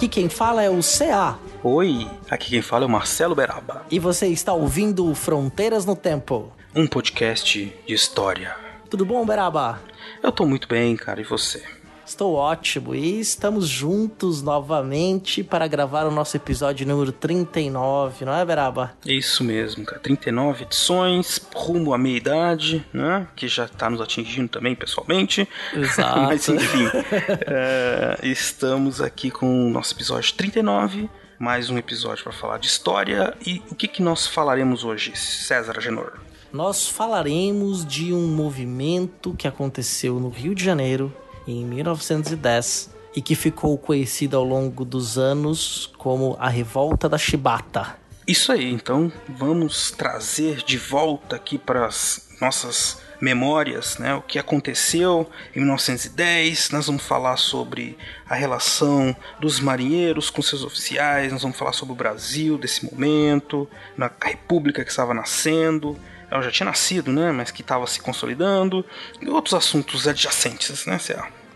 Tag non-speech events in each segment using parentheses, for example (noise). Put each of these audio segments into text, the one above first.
Aqui quem fala é o CA. Oi, aqui quem fala é o Marcelo Beraba, E você está ouvindo Fronteiras no Tempo. um podcast de história. Tudo bom, Beraba? Eu tô muito bem, cara, e você? Estou ótimo e estamos juntos novamente para gravar o nosso episódio número 39, não é, Beraba? Isso mesmo, cara. 39 edições, rumo à meia-idade, né? Que já tá nos atingindo também pessoalmente. Exato. (laughs) Mas enfim, é, estamos aqui com o nosso episódio 39. Mais um episódio para falar de história. E o que, que nós falaremos hoje, César Agenor? Nós falaremos de um movimento que aconteceu no Rio de Janeiro em 1910 e que ficou conhecido ao longo dos anos como a Revolta da Chibata. Isso aí, então vamos trazer de volta aqui para as nossas memórias, né? O que aconteceu em 1910. Nós vamos falar sobre a relação dos marinheiros com seus oficiais. Nós vamos falar sobre o Brasil desse momento, na República que estava nascendo. Ela já tinha nascido, né? Mas que estava se consolidando e outros assuntos adjacentes, né?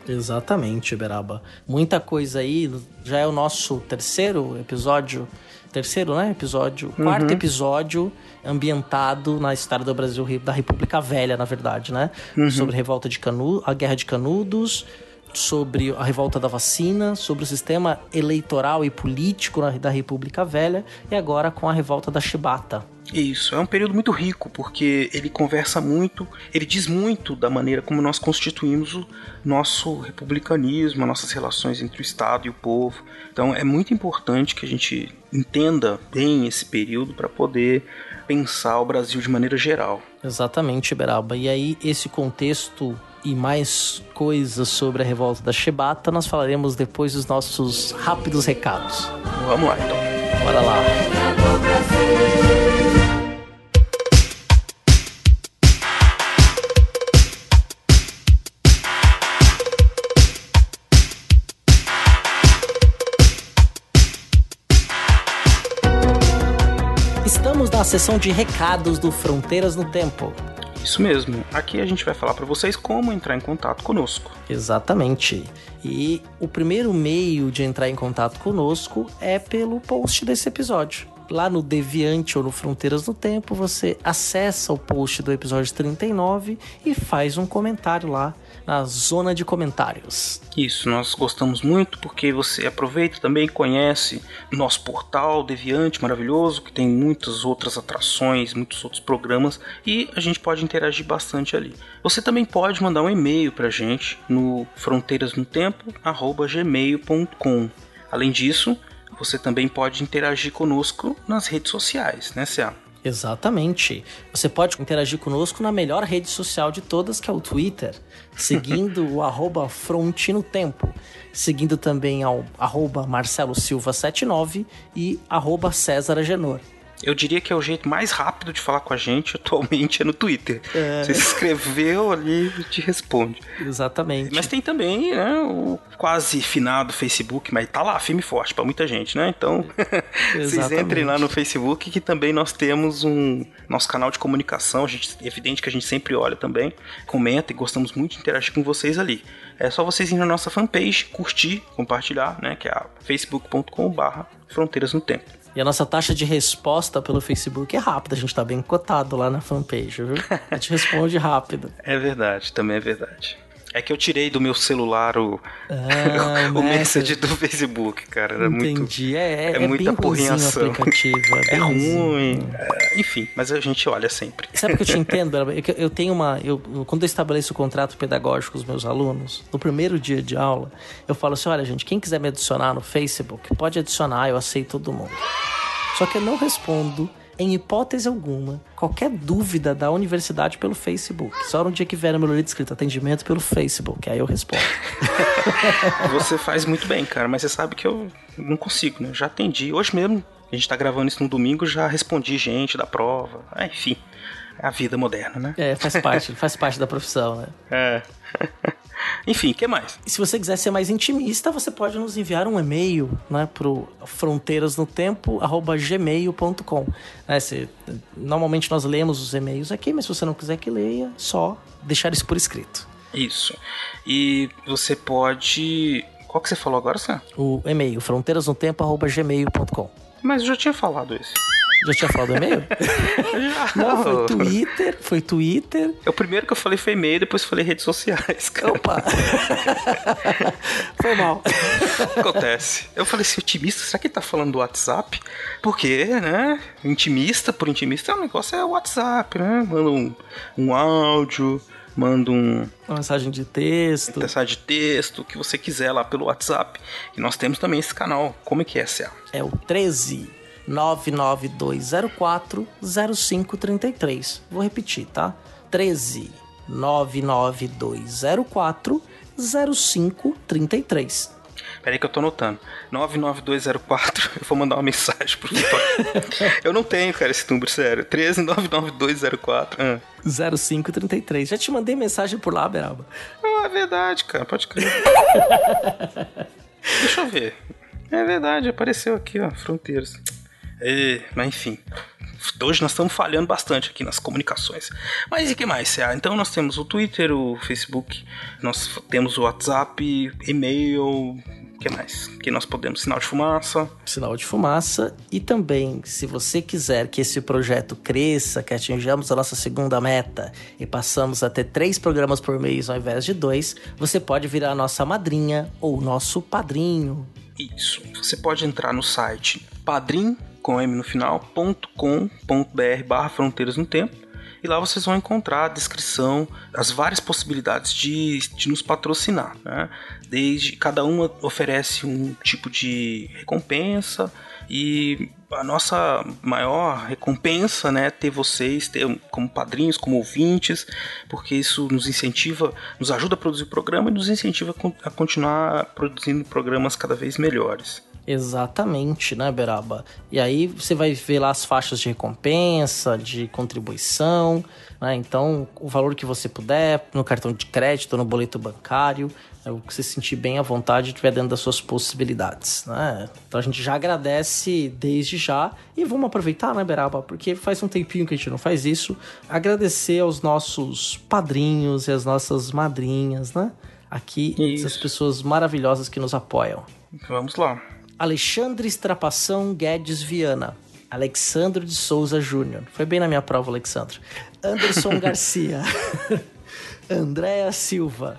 Exatamente, Beraba. Muita coisa aí. Já é o nosso terceiro episódio. Terceiro, né? Episódio. Quarto episódio ambientado na história do Brasil, da República Velha, na verdade, né? Sobre a revolta de Canudos, a Guerra de Canudos, sobre a revolta da vacina, sobre o sistema eleitoral e político da República Velha e agora com a revolta da Chibata. Isso, é um período muito rico, porque ele conversa muito, ele diz muito da maneira como nós constituímos o nosso republicanismo, as nossas relações entre o Estado e o povo. Então é muito importante que a gente entenda bem esse período para poder pensar o Brasil de maneira geral. Exatamente, Beraba. E aí, esse contexto e mais coisas sobre a revolta da Chibata, nós falaremos depois dos nossos rápidos recados. Vamos lá então. Bora lá. Na sessão de recados do Fronteiras no Tempo. Isso mesmo. Aqui a gente vai falar para vocês como entrar em contato conosco. Exatamente. E o primeiro meio de entrar em contato conosco é pelo post desse episódio. Lá no Deviante ou no Fronteiras no Tempo, você acessa o post do episódio 39 e faz um comentário lá na zona de comentários. Isso, nós gostamos muito porque você aproveita também conhece nosso portal Deviante maravilhoso, que tem muitas outras atrações, muitos outros programas e a gente pode interagir bastante ali. Você também pode mandar um e-mail pra gente no fronteirasnotempo@gmail.com. Além disso, você também pode interagir conosco nas redes sociais, né, Cia? Exatamente. Você pode interagir conosco na melhor rede social de todas, que é o Twitter, seguindo (laughs) o arroba Frontino Tempo, seguindo também ao arroba Marcelo Silva 79 e arroba César Agenor. Eu diria que é o jeito mais rápido de falar com a gente atualmente é no Twitter. Você escreveu ali e te responde. Exatamente. Mas tem também né, o quase finado Facebook, mas tá lá, firme e forte pra muita gente, né? Então, (laughs) vocês entrem lá no Facebook que também nós temos um nosso canal de comunicação. A gente, é evidente que a gente sempre olha também, comenta e gostamos muito de interagir com vocês ali. É só vocês irem na nossa fanpage, curtir, compartilhar, né? Que é a facebook.com/barra Fronteiras no Tempo. E a nossa taxa de resposta pelo Facebook é rápida, a gente tá bem cotado lá na fanpage, viu? A gente responde rápido. É verdade, também é verdade. É que eu tirei do meu celular o, (laughs) Ah, o (laughs) message do Facebook, cara. Era muito. Entendi. É, é, é é muita porrinhação. aplicativo. É, (laughs) É ruim. é, enfim, mas a gente olha sempre. Sabe o que eu te entendo, Bela? É Eu tenho uma. Eu, quando eu estabeleço o contrato pedagógico com os meus alunos, no primeiro dia de aula, eu falo assim: olha, gente, quem quiser me adicionar no Facebook, pode adicionar, eu aceito todo mundo. Só que eu não respondo em hipótese alguma, qualquer dúvida da universidade pelo Facebook. Só no dia que vier no meu livro escrito atendimento pelo Facebook, aí eu respondo. (laughs) você faz muito bem, cara, mas você sabe que eu não consigo, né? Eu já atendi. Hoje mesmo, a gente tá gravando isso no domingo, já respondi gente da prova. Ah, enfim, é a vida moderna, né? É, faz parte, faz parte da profissão, né? É. Enfim, o que mais? E se você quiser ser mais intimista, você pode nos enviar um e-mail né, pro fronteirasnotempo.gmail.com. Né, normalmente nós lemos os e-mails aqui, mas se você não quiser que leia, só deixar isso por escrito. Isso. E você pode. Qual que você falou agora, Sam? O e-mail, fronteirasnotempo.gmail.com. Mas eu já tinha falado esse. Já tinha falado do e-mail? (laughs) Não, foi Twitter, foi Twitter. É o primeiro que eu falei foi e-mail, depois falei redes sociais, cara. Opa! (laughs) foi mal. Acontece. Eu falei assim, otimista, será que ele tá falando do WhatsApp? Porque, né? Intimista por intimista, o negócio é o WhatsApp, né? Manda um, um áudio, manda um, uma mensagem de texto. Mensagem de texto, o que você quiser lá pelo WhatsApp. E nós temos também esse canal. Como é que é, Céu? É o 13 99204 0533. Vou repetir, tá? 13 99204 0533. Peraí que eu tô anotando. 99204. (laughs) Eu vou mandar uma mensagem pro Eu não tenho, cara, esse número, sério. 13 99204. Ah. 0533. Já te mandei mensagem por lá, Beraba. Ah, é verdade, cara. Pode crer. (laughs) Deixa eu ver. É verdade, apareceu aqui, ó. Fronteiras. É, mas enfim. Hoje nós estamos falhando bastante aqui nas comunicações. Mas e que mais, Cé? Então nós temos o Twitter, o Facebook, nós temos o WhatsApp, e-mail, que mais? Que nós podemos sinal de fumaça. Sinal de fumaça. E também, se você quiser que esse projeto cresça, que atinjamos a nossa segunda meta e passamos a ter três programas por mês ao invés de dois, você pode virar a nossa madrinha ou nosso padrinho. Isso. Você pode entrar no site padrim com M no final, .com.br barra Fronteiras no Tempo. E lá vocês vão encontrar a descrição, as várias possibilidades de, de nos patrocinar. Né? Desde cada uma oferece um tipo de recompensa e a nossa maior recompensa né, é ter vocês ter como padrinhos, como ouvintes, porque isso nos incentiva, nos ajuda a produzir o programa e nos incentiva a continuar produzindo programas cada vez melhores. Exatamente, né, Beraba? E aí você vai ver lá as faixas de recompensa, de contribuição, né? Então, o valor que você puder, no cartão de crédito, no boleto bancário, é o que você sentir bem à vontade e estiver dentro das suas possibilidades, né? Então a gente já agradece desde já e vamos aproveitar, né, Beraba? Porque faz um tempinho que a gente não faz isso. Agradecer aos nossos padrinhos e às nossas madrinhas, né? Aqui, isso. essas pessoas maravilhosas que nos apoiam. Vamos lá. Alexandre Estrapação Guedes Viana. Alexandre de Souza Júnior. Foi bem na minha prova, Alexandre. Anderson (laughs) Garcia. (laughs) Andréa Silva.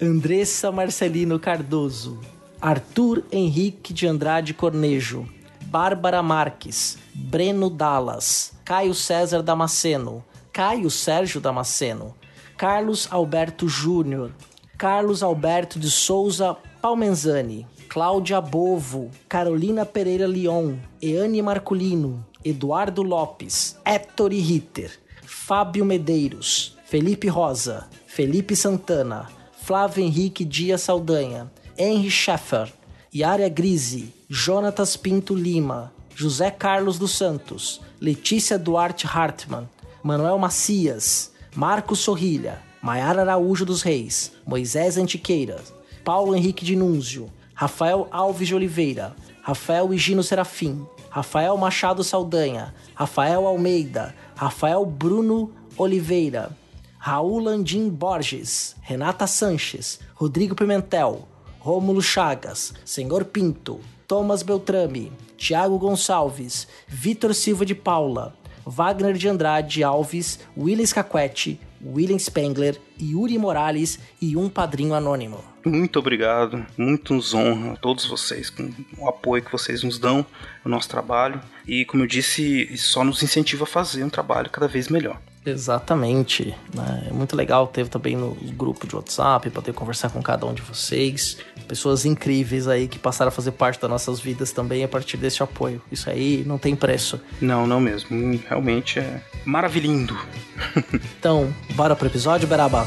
Andressa Marcelino Cardoso. Arthur Henrique de Andrade Cornejo. Bárbara Marques. Breno Dallas. Caio César Damasceno. Caio Sérgio Damasceno. Carlos Alberto Júnior. Carlos Alberto de Souza Palmenzani. Cláudia Bovo, Carolina Pereira Leon, Eane Marculino, Eduardo Lopes, Héctor Ritter, Fábio Medeiros, Felipe Rosa, Felipe Santana, Flávio Henrique Dias Saldanha, Henry Scheffer, Yara Grise, Jonatas Pinto Lima, José Carlos dos Santos, Letícia Duarte Hartmann, Manuel Macias, Marcos Sorrilha, Maiara Araújo dos Reis, Moisés Antiqueira, Paulo Henrique de Núnzio, Rafael Alves de Oliveira, Rafael Higino Serafim, Rafael Machado Saldanha, Rafael Almeida, Rafael Bruno Oliveira, Raul Landim Borges, Renata Sanches, Rodrigo Pimentel, Rômulo Chagas, Senhor Pinto, Thomas Beltrame, Tiago Gonçalves, Vitor Silva de Paula, Wagner de Andrade Alves, Willis Caquete, William Spengler, Yuri Morales e um padrinho anônimo muito obrigado, muito nos honra a todos vocês com o apoio que vocês nos dão no nosso trabalho e como eu disse, só nos incentiva a fazer um trabalho cada vez melhor. Exatamente. Né? É muito legal ter também no grupo de WhatsApp, poder conversar com cada um de vocês. Pessoas incríveis aí que passaram a fazer parte das nossas vidas também a partir desse apoio. Isso aí não tem preço. Não, não mesmo. Realmente é maravilhindo. (laughs) então, bora pro episódio, Beraba?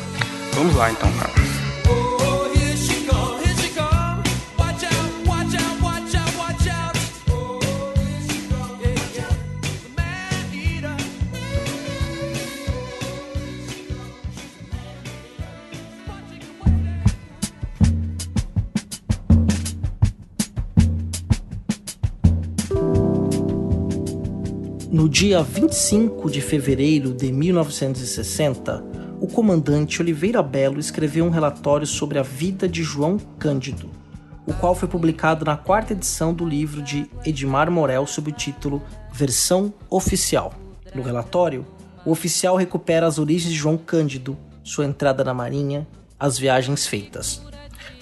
Vamos lá então, cara. No dia 25 de fevereiro de 1960, o comandante Oliveira Belo escreveu um relatório sobre a vida de João Cândido, o qual foi publicado na quarta edição do livro de Edmar Morel sob o título Versão Oficial. No relatório, o oficial recupera as origens de João Cândido, sua entrada na Marinha, as viagens feitas.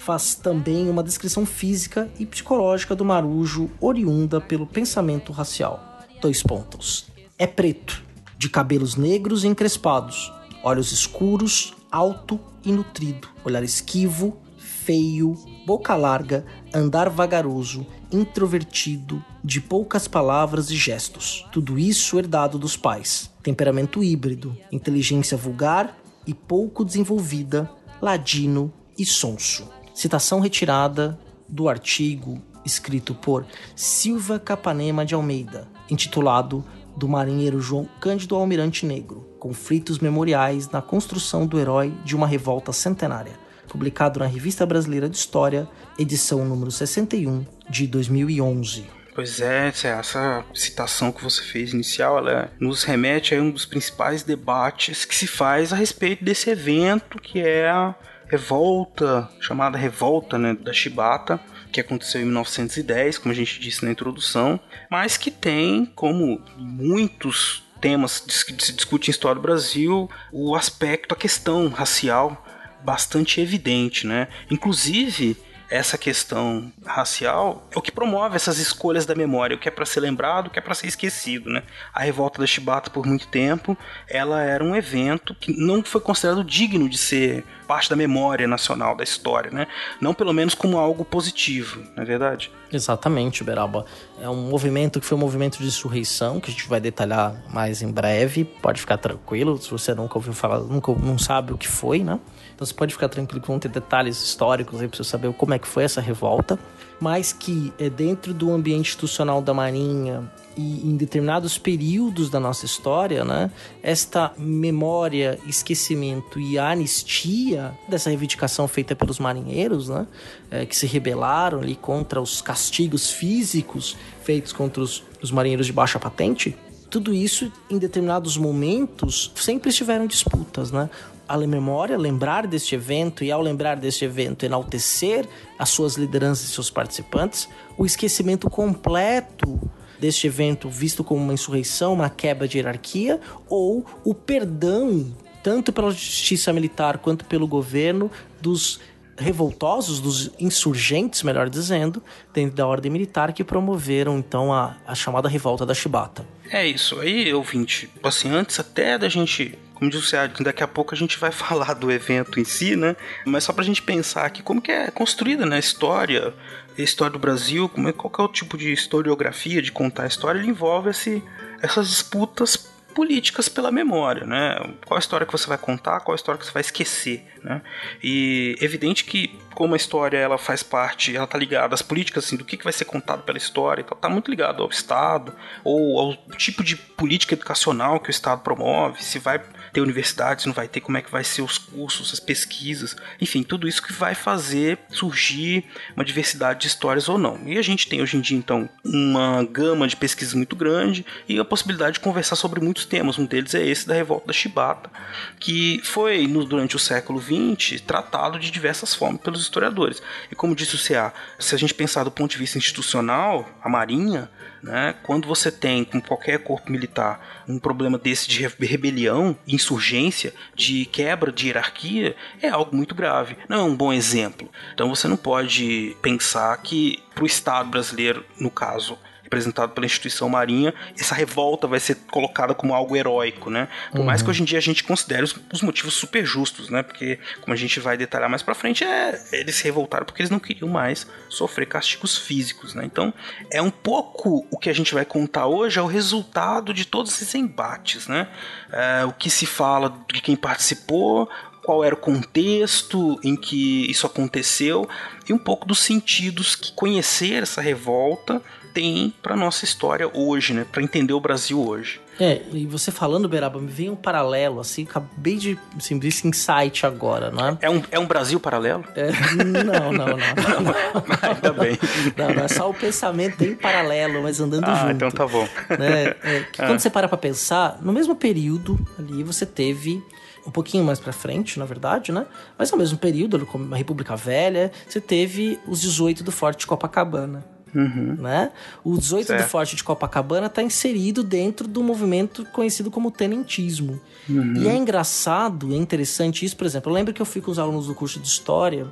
Faz também uma descrição física e psicológica do marujo oriunda pelo pensamento racial dois pontos. É preto, de cabelos negros e encrespados, olhos escuros, alto e nutrido, olhar esquivo, feio, boca larga, andar vagaroso, introvertido, de poucas palavras e gestos. Tudo isso herdado dos pais. Temperamento híbrido, inteligência vulgar e pouco desenvolvida, ladino e sonso. Citação retirada do artigo escrito por Silva Capanema de Almeida, intitulado Do Marinheiro João Cândido Almirante Negro: Conflitos Memoriais na Construção do Herói de uma Revolta Centenária, publicado na Revista Brasileira de História, edição número 61 de 2011. Pois é, essa citação que você fez inicial, ela nos remete a um dos principais debates que se faz a respeito desse evento que é a revolta, chamada revolta né, da Chibata, que aconteceu em 1910, como a gente disse na introdução, mas que tem, como muitos temas que se discute em história do Brasil, o aspecto, a questão racial bastante evidente, né? Inclusive, essa questão racial é o que promove essas escolhas da memória, o que é para ser lembrado, o que é para ser esquecido, né? A revolta da Chibata por muito tempo, ela era um evento que não foi considerado digno de ser parte da memória nacional da história, né? Não pelo menos como algo positivo, não é verdade? Exatamente, Beraba. É um movimento que foi um movimento de insurreição, que a gente vai detalhar mais em breve. Pode ficar tranquilo, se você nunca ouviu falar, nunca não sabe o que foi, né? Então você pode ficar tranquilo que vão ter detalhes históricos aí para você saber como é que foi essa revolta, mas que é dentro do ambiente institucional da Marinha e em determinados períodos da nossa história, né, esta memória, esquecimento e anistia dessa reivindicação feita pelos marinheiros, né, é, que se rebelaram ali contra os castigos físicos feitos contra os, os marinheiros de baixa patente, tudo isso em determinados momentos sempre estiveram disputas, né? A memória, lembrar deste evento e ao lembrar deste evento enaltecer as suas lideranças e seus participantes, o esquecimento completo deste evento visto como uma insurreição, uma quebra de hierarquia, ou o perdão, tanto pela justiça militar quanto pelo governo, dos revoltosos, dos insurgentes, melhor dizendo, dentro da ordem militar, que promoveram então a, a chamada revolta da Chibata. É isso aí, ouvinte. Assim, antes até da gente como disse o daqui a pouco a gente vai (laughs) falar do evento em si, né? Mas só pra gente pensar aqui como que é construída né, a história, a história do Brasil, como é, qual é o tipo de historiografia de contar a história, ele envolve esse, essas disputas políticas pela memória, né? Qual a história que você vai contar, qual a história que você vai esquecer, né? E evidente que como a história ela faz parte, ela tá ligada às políticas assim do que, que vai ser contado pela história, então tá muito ligado ao Estado ou ao tipo de política educacional que o Estado promove, se vai ter universidades, não vai ter, como é que vai ser os cursos, as pesquisas, enfim, tudo isso que vai fazer surgir uma diversidade de histórias ou não. E a gente tem hoje em dia, então, uma gama de pesquisas muito grande e a possibilidade de conversar sobre muitos temas. Um deles é esse da revolta da Chibata, que foi, no, durante o século XX, tratado de diversas formas pelos historiadores. E como disse o CA, se a gente pensar do ponto de vista institucional, a Marinha né? Quando você tem, com qualquer corpo militar, um problema desse de rebelião, insurgência, de quebra de hierarquia, é algo muito grave. Não é um bom exemplo. Então você não pode pensar que para o Estado brasileiro, no caso, representado pela instituição marinha, essa revolta vai ser colocada como algo heróico, né? Por uhum. mais que hoje em dia a gente considere os, os, motivos super justos, né? Porque, como a gente vai detalhar mais pra frente, é, eles se revoltaram porque eles não queriam mais sofrer castigos físicos, né? Então, é um pouco o que a gente vai contar hoje é o resultado de todos esses embates, né? É, o que se fala de quem participou, qual era o contexto em que isso aconteceu e um pouco dos sentidos que conhecer essa revolta tem para nossa história hoje, né? Para entender o Brasil hoje. É, e você falando, Beraba, me vem um paralelo, assim, acabei de assim, esse insight agora, não é? É um, é um Brasil paralelo? É, não, não, não. (laughs) não, Ainda bem. Não, não, é só o pensamento em paralelo, mas andando ah, junto. então tá bom. Né? É, que (laughs) ah. quando você para pra pensar, no mesmo período ali você teve um pouquinho mais para frente, na verdade, né? Mas no mesmo período, como a República Velha, você teve os 18 do Forte Copacabana. Uhum. Né? O 18 certo. do Forte de Copacabana está inserido dentro do movimento conhecido como tenentismo. Uhum. E é engraçado, é interessante isso, por exemplo, eu lembro que eu fui com os alunos do curso de História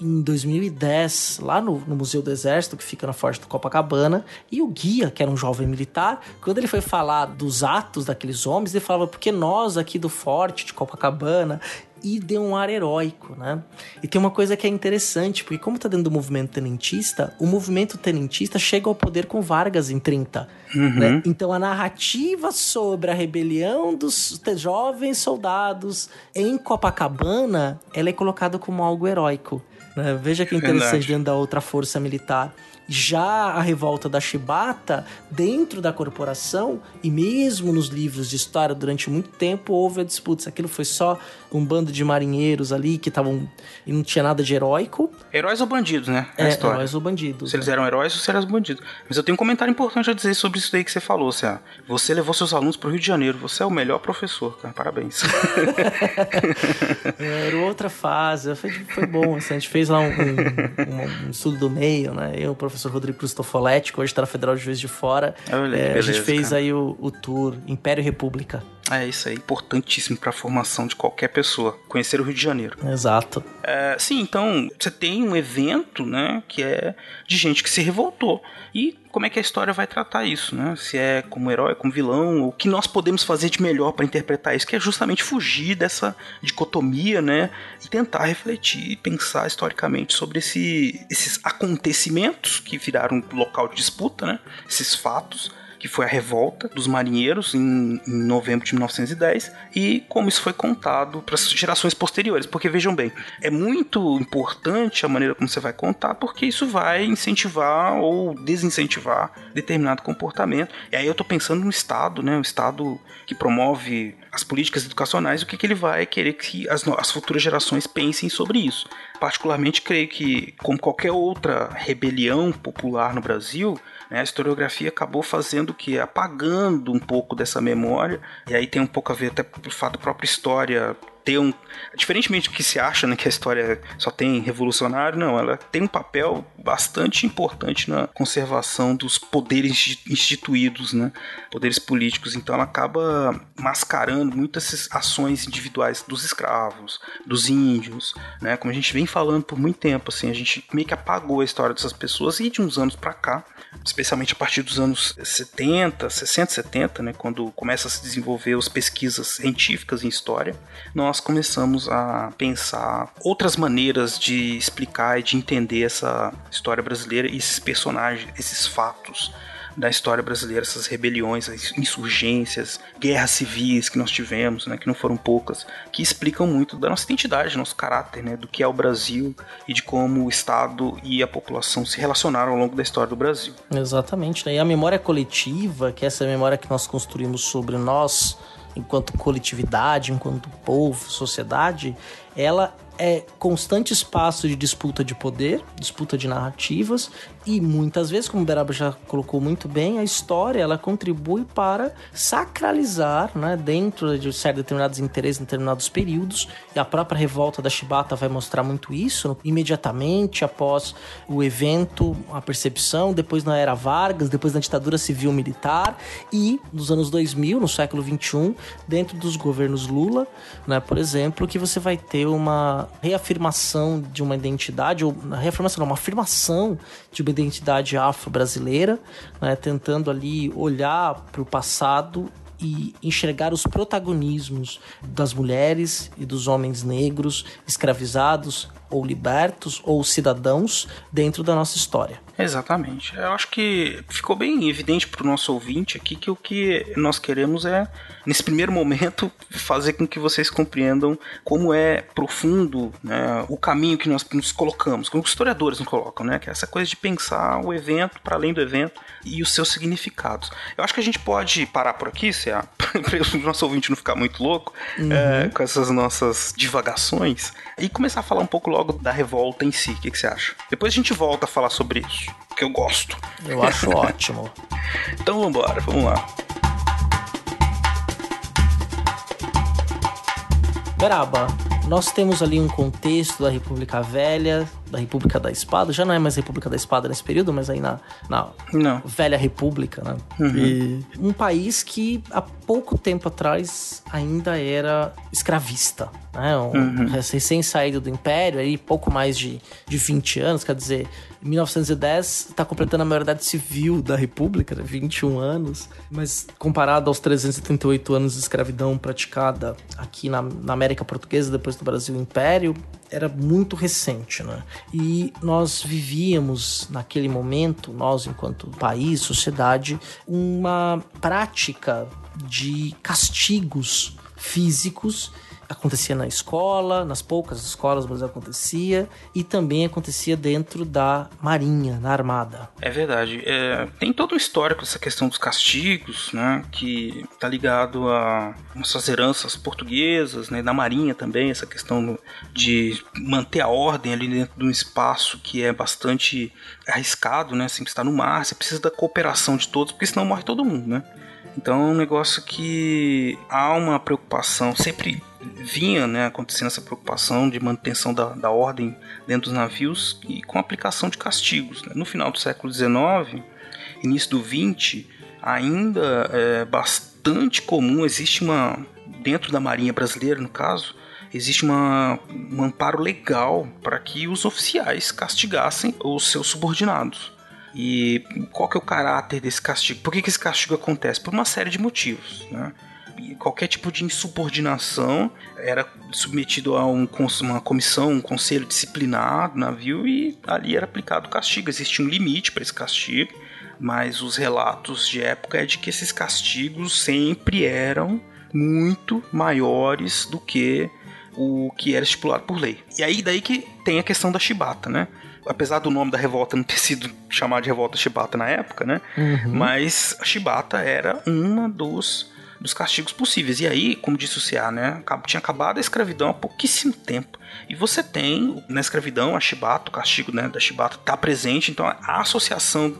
em 2010, lá no, no, Museu do Exército, que fica na Forte do Copacabana, e o guia, que era um jovem militar, quando ele foi falar dos atos daqueles homens, ele falava, porque nós aqui do Forte de Copacabana e deu um ar heróico, né? E tem uma coisa que é interessante, porque como tá dentro do movimento tenentista, o movimento tenentista chega ao poder com Vargas em 30. Uhum. Né? Então a narrativa sobre a rebelião dos jovens soldados em Copacabana, ela é colocada como algo heróico. Né? Veja que interessante Verdade. dentro da outra força militar. Já a revolta da Chibata, dentro da corporação, e mesmo nos livros de história, durante muito tempo houve a disputa. Se aquilo foi só um bando de marinheiros ali que estavam. e não tinha nada de heróico. Heróis ou bandidos, né? É, história. heróis ou bandidos. Se eles eram heróis ou se eram bandidos. Mas eu tenho um comentário importante a dizer sobre isso daí que você falou, Cé. Você levou seus alunos pro Rio de Janeiro. Você é o melhor professor, cara. Parabéns. (laughs) era outra fase. Foi, foi bom. Assim, a gente fez lá um, um, um, estudo do meio, né? Eu, o professor Rodrigo Cristofoletti, que hoje está na Federal de Juiz de Fora. Olha, é, beleza, a gente fez cara. aí o, o tour Império e República. É isso aí, importantíssimo para a formação de qualquer pessoa, conhecer o Rio de Janeiro. Exato. É, sim, então você tem um evento, né, que é de gente que se revoltou. E como é que a história vai tratar isso, né? Se é como herói, como vilão, o que nós podemos fazer de melhor para interpretar isso, que é justamente fugir dessa dicotomia, né, e tentar refletir e pensar historicamente sobre esse, esses acontecimentos que viraram local de disputa, né? Esses fatos que foi a revolta dos marinheiros em, em novembro de 1910, e como isso foi contado para as gerações posteriores. Porque vejam bem, é muito importante a maneira como você vai contar, porque isso vai incentivar ou desincentivar determinado comportamento. E aí eu estou pensando no Estado, né? O Estado que promove as políticas educacionais, o que, que ele vai querer que as, as futuras gerações pensem sobre isso. Particularmente, creio que, como qualquer outra rebelião popular no Brasil? A historiografia acabou fazendo que apagando um pouco dessa memória, e aí tem um pouco a ver até pelo fato da própria história ter um. Diferentemente do que se acha, né, que a história só tem revolucionário, não, ela tem um papel bastante importante na conservação dos poderes instituídos, né, poderes políticos. Então ela acaba mascarando muitas ações individuais dos escravos, dos índios, né, como a gente vem falando por muito tempo, assim, a gente meio que apagou a história dessas pessoas e de uns anos para cá, especialmente a partir dos anos 70, 60, 70, né, quando começa a se desenvolver as pesquisas científicas em história, nós começamos a pensar outras maneiras de explicar e de entender essa história brasileira e esses personagens, esses fatos da história brasileira, essas rebeliões, insurgências, guerras civis que nós tivemos, né, que não foram poucas, que explicam muito da nossa identidade, nosso caráter, né, do que é o Brasil e de como o Estado e a população se relacionaram ao longo da história do Brasil. Exatamente, né? e a memória coletiva, que é essa memória que nós construímos sobre nós enquanto coletividade, enquanto povo, sociedade, ela é constante espaço de disputa de poder, disputa de narrativas e muitas vezes, como o Beraba já colocou muito bem, a história ela contribui para sacralizar, né, dentro de certos determinados interesses, determinados períodos. E a própria revolta da Chibata vai mostrar muito isso, imediatamente após o evento, a percepção, depois na era Vargas, depois na ditadura civil militar e nos anos 2000, no século 21, dentro dos governos Lula, né, por exemplo, que você vai ter uma reafirmação de uma identidade, ou reafirmação não, uma afirmação de uma identidade afro-brasileira, né, tentando ali olhar para o passado e enxergar os protagonismos das mulheres e dos homens negros escravizados ou libertos ou cidadãos dentro da nossa história. Exatamente. Eu acho que ficou bem evidente para o nosso ouvinte aqui que o que nós queremos é, nesse primeiro momento, fazer com que vocês compreendam como é profundo né, o caminho que nós nos colocamos, como os historiadores nos colocam, né? Que é essa coisa de pensar o evento para além do evento e os seus significados. Eu acho que a gente pode parar por aqui, se (laughs) para o nosso ouvinte não ficar muito louco uhum. é, com essas nossas divagações e começar a falar um pouco logo da revolta em si. O que, que você acha? Depois a gente volta a falar sobre isso que eu gosto. Eu acho (laughs) ótimo. Então vamos embora, vamos lá. Beraba, nós temos ali um contexto da República Velha, da República da Espada, já não é mais República da Espada nesse período, mas aí na, na não. Velha República, né? Uhum. E um país que há pouco tempo atrás ainda era escravista, né? Um, uhum. Recém saído do Império, aí pouco mais de, de 20 anos, quer dizer, 1910 está completando a maioridade civil da República, 21 né? anos, mas comparado aos 338 anos de escravidão praticada aqui na, na América Portuguesa, depois do Brasil Império, era muito recente, né? E nós vivíamos naquele momento, nós enquanto país, sociedade, uma prática de castigos físicos acontecia na escola, nas poucas escolas, mas acontecia, e também acontecia dentro da marinha, na armada. É verdade. É, tem todo um histórico essa questão dos castigos, né, que tá ligado a nossas heranças portuguesas, né, da marinha também, essa questão de manter a ordem ali dentro de um espaço que é bastante arriscado, né, sempre está no mar, você precisa da cooperação de todos, porque senão morre todo mundo, né. Então é um negócio que há uma preocupação, sempre vinha né, acontecendo essa preocupação de manutenção da, da ordem dentro dos navios e com aplicação de castigos. Né? No final do século XIX, início do XX, ainda é bastante comum, existe uma, dentro da Marinha Brasileira no caso, existe uma, um amparo legal para que os oficiais castigassem os seus subordinados. E qual que é o caráter desse castigo? Por que, que esse castigo acontece? Por uma série de motivos. Né? Qualquer tipo de insubordinação era submetido a um, uma comissão, um conselho disciplinar do navio e ali era aplicado castigo. Existia um limite para esse castigo, mas os relatos de época é de que esses castigos sempre eram muito maiores do que o que era estipulado por lei. E aí daí que tem a questão da chibata, né? apesar do nome da revolta não ter sido chamado de revolta chibata na época, né? Uhum. Mas a chibata era uma dos dos castigos possíveis. E aí, como disse o C.A., né, tinha acabado a escravidão há pouquíssimo tempo. E você tem na escravidão a chibata, o castigo né, da chibata está presente, então a associação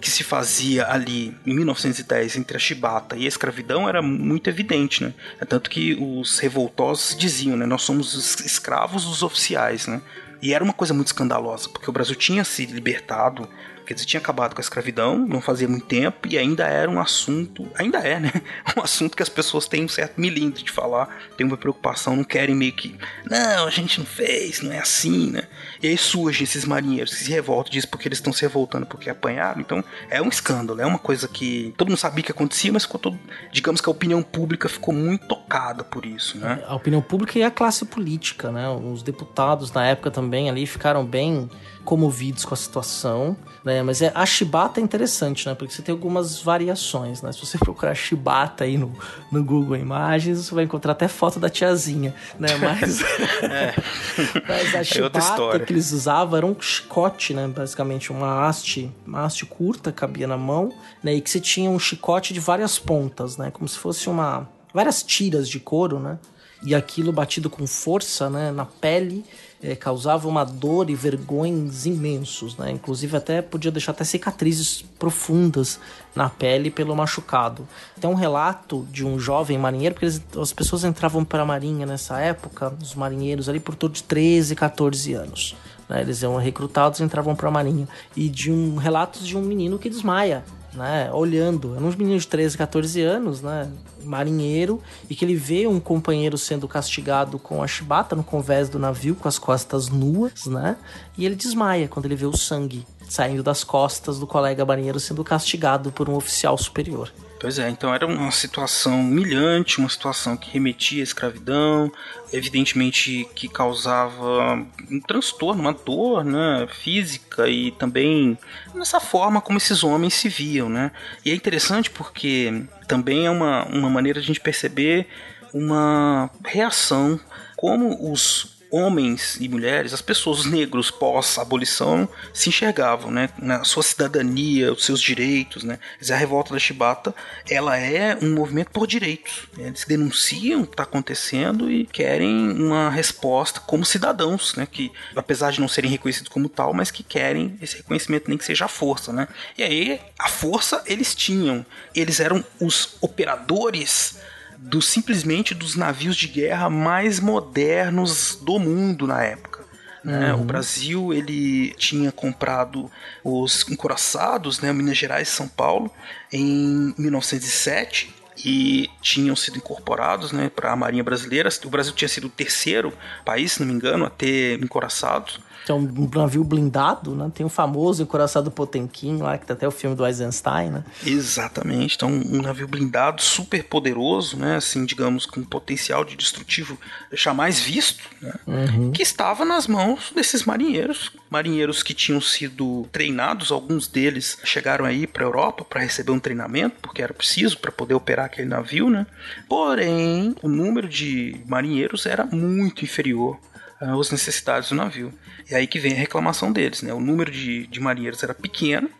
que se fazia ali em 1910 entre a chibata e a escravidão era muito evidente, né? É tanto que os revoltosos diziam, né, nós somos os escravos dos oficiais, né? E era uma coisa muito escandalosa, porque o Brasil tinha se libertado Quer dizer, tinha acabado com a escravidão, não fazia muito tempo, e ainda era um assunto, ainda é, né? (laughs) Um assunto que as pessoas têm um certo milímetro de falar, tem uma preocupação, não querem meio que, não, a gente não fez, não é assim, né? E aí surgem esses marinheiros que se revoltam, diz porque eles estão se revoltando porque apanharam. Então é um escândalo, é uma coisa que todo mundo sabia que acontecia, mas ficou todo, digamos que a opinião pública ficou muito tocada por isso, né? A opinião pública e a classe política, né? Os deputados na época também ali ficaram bem comovidos com a situação, né? Mas é, a chibata é interessante, né? Porque você tem algumas variações, né? Se você (laughs) procurar chibata aí no, no Google Imagens, você vai encontrar até foto da tiazinha, né? (laughs) Mas, é. (laughs) mas a é chibata que eles usavam era um chicote, né? Basicamente uma haste, uma haste curta, cabia na mão, né? E que você tinha um chicote de várias pontas, né? Como se fosse uma... várias tiras de couro, né? E aquilo batido com força, né? Na pele é, causava uma dor e vergonhas imensos, né? Inclusive até podia deixar até cicatrizes profundas na pele pelo machucado. Tem um relato de um jovem marinheiro, porque eles, as pessoas entravam para a marinha nessa época, os marinheiros ali por torno de 13, 14 anos. Né? Eles eram recrutados e entravam para a marinha. E de um relatos de um menino que desmaia né, olhando, é um menino de 13, 14 anos, né, marinheiro, e que ele vê um companheiro sendo castigado com a chibata no convés do navio, com as costas nuas, né, e ele desmaia quando ele vê o sangue saindo das costas do colega marinheiro sendo castigado por um oficial superior. Pois é, então era uma situação humilhante, uma situação que remetia à escravidão, evidentemente que causava um transtorno, uma dor né, física e também nessa forma como esses homens se viam. Né? E é interessante porque também é uma, uma maneira de a gente perceber uma reação como os homens e mulheres, as pessoas, os negros pós-abolição, se enxergavam, né? Na sua cidadania, os seus direitos, né? A revolta da Chibata, ela é um movimento por direitos. Né? Eles denunciam o que está acontecendo e querem uma resposta como cidadãos, né? Que, apesar de não serem reconhecidos como tal, mas que querem esse reconhecimento, nem que seja a força, né? E aí, a força eles tinham. Eles eram os operadores do simplesmente dos navios de guerra mais modernos do mundo na época. Né? Uhum. O Brasil ele tinha comprado os encoraçados, né, Minas Gerais e São Paulo, em 1907 e tinham sido incorporados né, para a Marinha Brasileira. O Brasil tinha sido o terceiro país, se não me engano, a ter encoraçados que é um navio blindado, né? Tem o famoso encoraçado Potemkin lá, que tem até o filme do Eisenstein, né? Exatamente. Então, um navio blindado super poderoso, né? Assim, digamos, com potencial de destrutivo jamais visto, né? Uhum. Que estava nas mãos desses marinheiros. Marinheiros que tinham sido treinados, alguns deles chegaram aí para a Europa para receber um treinamento, porque era preciso para poder operar aquele navio, né? Porém, o número de marinheiros era muito inferior às necessidades do navio. E aí que vem a reclamação deles, né? O número de, de marinheiros era pequeno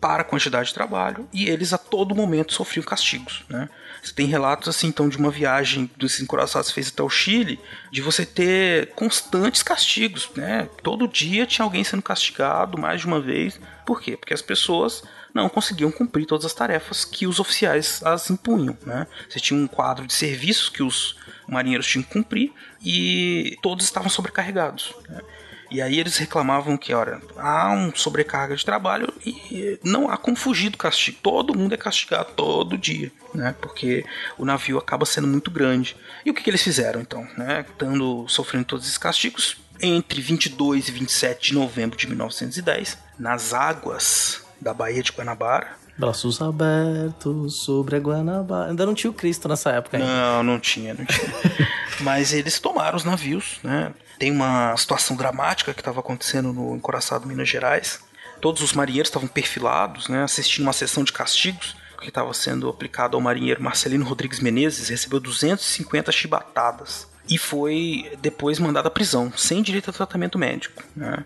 para a quantidade de trabalho e eles a todo momento sofriam castigos, né? Você tem relatos assim, então, de uma viagem dos encoraçados fez até o Chile, de você ter constantes castigos, né? Todo dia tinha alguém sendo castigado mais de uma vez. Por quê? Porque as pessoas não conseguiam cumprir todas as tarefas que os oficiais as impunham, né? Você tinha um quadro de serviços que os marinheiros tinham que cumprir e todos estavam sobrecarregados. Né? E aí eles reclamavam que, olha, há um sobrecarga de trabalho e não há como fugir do castigo. Todo mundo é castigado todo dia, né? Porque o navio acaba sendo muito grande. E o que, que eles fizeram então, né? Estando sofrendo todos esses castigos, entre 22 e 27 de novembro de 1910, nas águas da Baía de Guanabara, Braços abertos sobre a Guanabara. Ainda não tinha o Cristo nessa época ainda. Não, não tinha, não tinha. (laughs) Mas eles tomaram os navios, né? Tem uma situação dramática que estava acontecendo no encoraçado Minas Gerais. Todos os marinheiros estavam perfilados, né? Assistindo uma sessão de castigos que estava sendo aplicado ao marinheiro Marcelino Rodrigues Menezes. Recebeu 250 chibatadas. E foi depois mandado à prisão, sem direito a tratamento médico, né?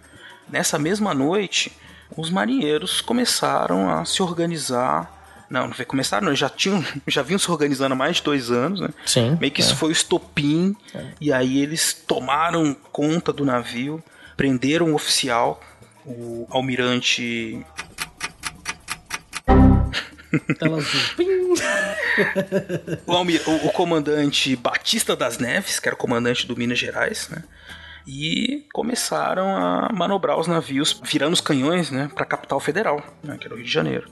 Nessa mesma noite, os marinheiros começaram a se organizar. Não, não foi começar, não, já tinham, (laughs) já vinham se organizando há mais de dois anos, né? Sim. Meio que é. isso foi o estopim, é. e aí eles tomaram conta do navio, prenderam o oficial, o almirante. (laughs) o, almir... o, o comandante Batista das Neves, que era o comandante do Minas Gerais, né? E começaram a manobrar os navios, virando os canhões né, para a capital federal, né, que era o Rio de Janeiro.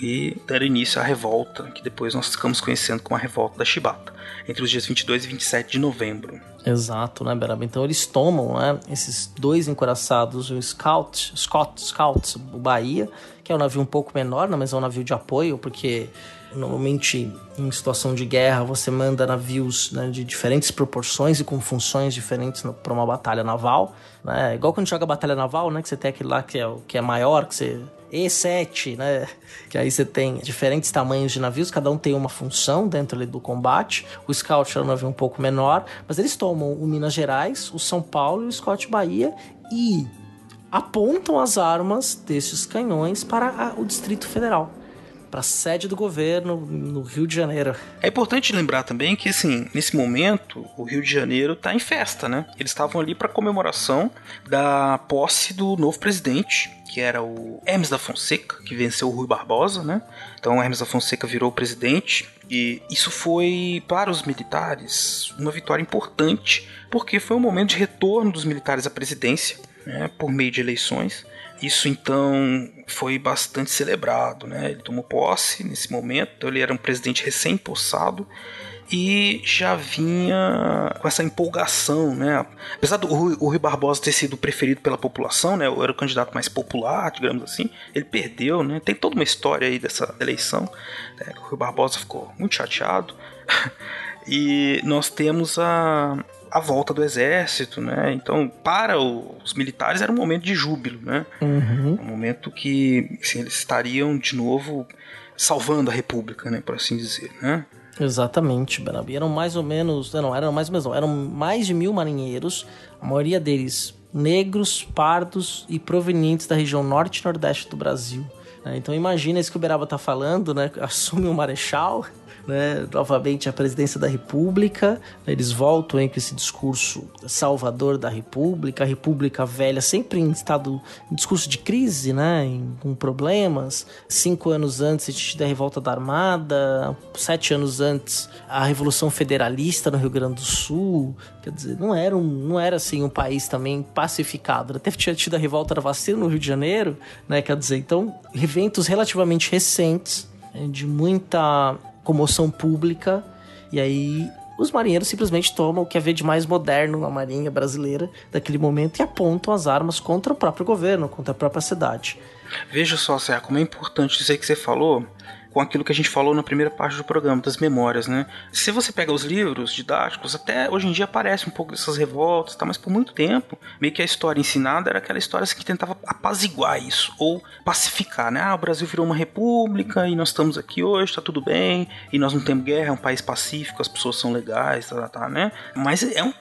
E deram início à revolta, que depois nós ficamos conhecendo como a Revolta da Chibata, entre os dias 22 e 27 de novembro. Exato, né, Beraba? Então eles tomam né, esses dois encoraçados, o Scout, Scott, Scouts, o Bahia, que é um navio um pouco menor, né, mas é um navio de apoio, porque Normalmente, em situação de guerra, você manda navios né, de diferentes proporções e com funções diferentes para uma batalha naval. Né? Igual quando joga batalha naval, né? Que você tem aquele lá que é, que é maior, que você. E7, né? (laughs) Que aí você tem diferentes tamanhos de navios, cada um tem uma função dentro do combate. O Scout é um navio um pouco menor, mas eles tomam o Minas Gerais, o São Paulo e o Scott Bahia e apontam as armas desses canhões para a, o Distrito Federal para a sede do governo no Rio de Janeiro. É importante lembrar também que, assim, nesse momento, o Rio de Janeiro está em festa, né? Eles estavam ali para comemoração da posse do novo presidente, que era o Hermes da Fonseca, que venceu o Rui Barbosa, né? Então, Hermes da Fonseca virou presidente e isso foi para os militares uma vitória importante, porque foi um momento de retorno dos militares à presidência né, por meio de eleições. Isso então foi bastante celebrado, né? Ele tomou posse nesse momento, então ele era um presidente recém-possado e já vinha com essa empolgação, né? Apesar do Rui, Rui Barbosa ter sido preferido pela população, né? Era o candidato mais popular, digamos assim. Ele perdeu, né? Tem toda uma história aí dessa eleição. Né? O Rui Barbosa ficou muito chateado. (laughs) e nós temos a, a volta do exército, né? Então, para os militares era um momento de júbilo, né? Uhum. Um momento que assim, eles estariam de novo salvando a república, né? Por assim dizer, né? Exatamente, Benabi. Eram mais ou menos. Não, eram mais ou menos. Não, eram mais de mil marinheiros, a maioria deles negros, pardos e provenientes da região norte e nordeste do Brasil. né? Então imagina isso que o Beraba tá falando, né? (laughs) Assume o marechal, né, novamente a presidência da República. Eles voltam hein, com esse discurso salvador da República, a República velha sempre em estado, em discurso de crise, né, em, com problemas. Cinco anos antes a gente da revolta da Armada, sete anos antes a Revolução Federalista no Rio Grande do Sul. Quer dizer, não era, um, não era assim um país também pacificado. Até tinha tido a revolta da vacina no Rio de Janeiro, né? Quer dizer, então, eventos relativamente recentes, né, de muita comoção pública, e aí os marinheiros simplesmente tomam o que havia de mais moderno na marinha brasileira daquele momento e apontam as armas contra o próprio governo, contra a própria cidade. Veja só, Serra, como é importante isso aí que você falou com aquilo que a gente falou na primeira parte do programa, das memórias, né? Se você pega os livros didáticos, até hoje em dia aparece um pouco dessas revoltas, tá? mas por muito tempo, meio que a história ensinada era aquela história assim, que tentava apaziguar isso, ou pacificar, né? Ah, o Brasil virou uma república e nós estamos aqui hoje, tá tudo bem, e nós não temos guerra, é um país pacífico, as pessoas são legais, tá, tá, tá né? Mas é um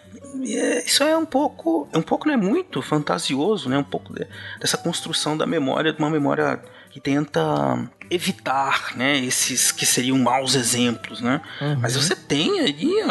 é, isso é um pouco, é um pouco não é muito fantasioso, né? Um pouco de, dessa construção da memória, de uma memória que tenta evitar, né, esses que seriam maus exemplos, né? Uhum. Mas você tem aí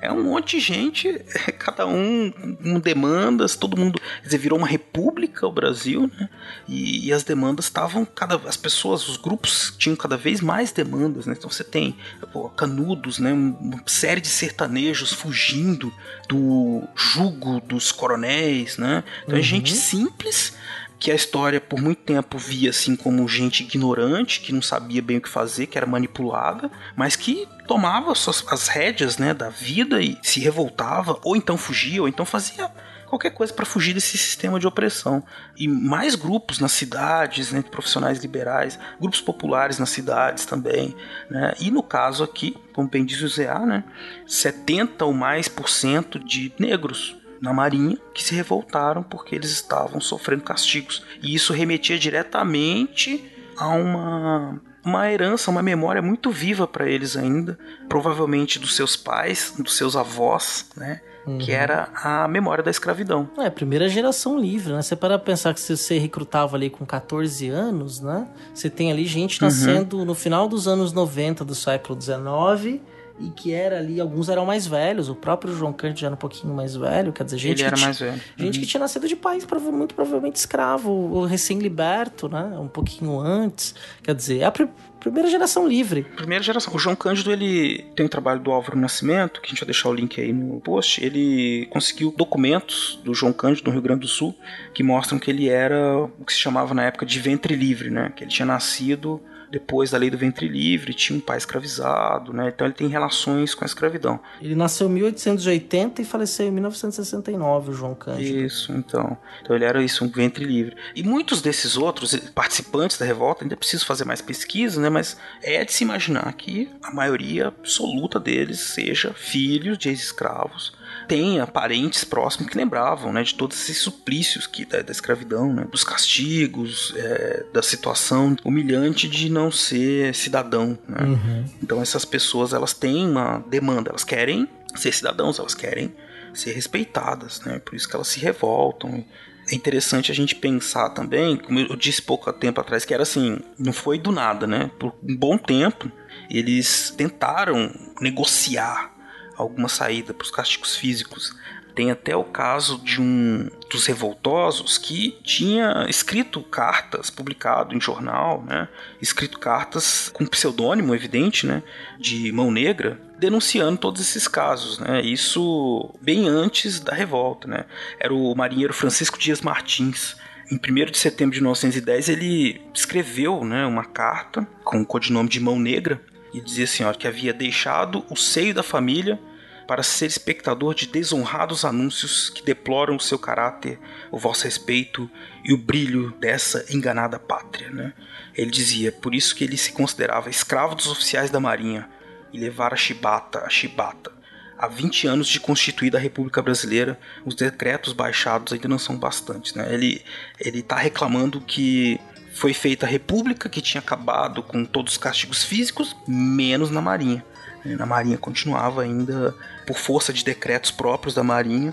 é um monte de gente, cada um com demandas, todo mundo, quer dizer, virou uma república o Brasil, né? E, e as demandas estavam cada as pessoas, os grupos tinham cada vez mais demandas, né? Então você tem pô, canudos, né, uma série de sertanejos fugindo do jugo dos coronéis, né? Então é gente simples que a história por muito tempo via assim como gente ignorante, que não sabia bem o que fazer, que era manipulada, mas que tomava as rédeas né, da vida e se revoltava, ou então fugia, ou então fazia qualquer coisa para fugir desse sistema de opressão. E mais grupos nas cidades, né, profissionais liberais, grupos populares nas cidades também. Né? E no caso aqui, como bem diz o Zé, né, 70 ou mais por cento de negros na Marinha que se revoltaram porque eles estavam sofrendo castigos. E isso remetia diretamente a uma uma herança, uma memória muito viva para eles ainda, provavelmente dos seus pais, dos seus avós, né? Uhum. Que era a memória da escravidão. É, primeira geração livre, né? Você para pensar que se você recrutava ali com 14 anos, né? Você tem ali gente Uhum. nascendo no final dos anos 90 do século XIX e que era ali, alguns eram mais velhos, o próprio João Cândido já era um pouquinho mais velho, quer dizer, gente Ele era que mais velho. Gente Uhum. que tinha nascido de pais muito provavelmente escravo, ou recém-liberto, né? Um pouquinho antes. Quer dizer, é a pri- primeira geração livre. Primeira geração. O João Cândido, ele tem um trabalho do Álvaro Nascimento, que a gente vai deixar o link aí no post. Ele conseguiu documentos do João Cândido no Rio Grande do Sul que mostram que ele era o que se chamava na época de ventre livre, né? Que ele tinha nascido depois da lei do ventre livre, tinha um pai escravizado, né? Então ele tem relações com a escravidão. Ele nasceu em 1880 e faleceu em 1969, o João Cândido. Isso, então. Então ele era isso, um ventre livre. E muitos desses outros participantes da revolta, ainda preciso fazer mais pesquisa, né? Mas é de se imaginar que a maioria absoluta deles seja filhos de ex-escravos, tenha parentes próximos que lembravam, né? De todos esses suplícios que, da, da escravidão, né? Dos castigos, é, da situação humilhante de não ser cidadão, né? Uhum. Então essas pessoas elas têm uma demanda, elas querem ser cidadãos, elas querem ser respeitadas, né? Por isso que elas se revoltam. É interessante a gente pensar também, como eu disse pouco tempo atrás, que era assim, não foi do nada, né? Por um bom tempo eles tentaram negociar alguma saída para os castigos físicos. Tem até o caso de um dos revoltosos que tinha escrito cartas, publicado em jornal, né? Escrito cartas com pseudônimo evidente, né? De mão negra, denunciando todos esses casos, né? Isso bem antes da revolta, né? Era o marinheiro Francisco Dias Martins. Em 1 de setembro de 1910, ele escreveu né, uma carta com o codinome de Mão Negra e dizia assim, ó, que havia deixado o seio da família para ser espectador de desonrados anúncios que deploram o seu caráter, o vosso respeito e o brilho dessa enganada pátria. Né? Ele dizia, por isso que ele se considerava escravo dos oficiais da marinha e levar a chibata, a chibata. Há 20 anos de constituída a República Brasileira, os decretos baixados ainda não são bastantes. Né? Ele está reclamando que foi feita a República, que tinha acabado com todos os castigos físicos, menos na Marinha. Na Marinha continuava ainda por força de decretos próprios da Marinha,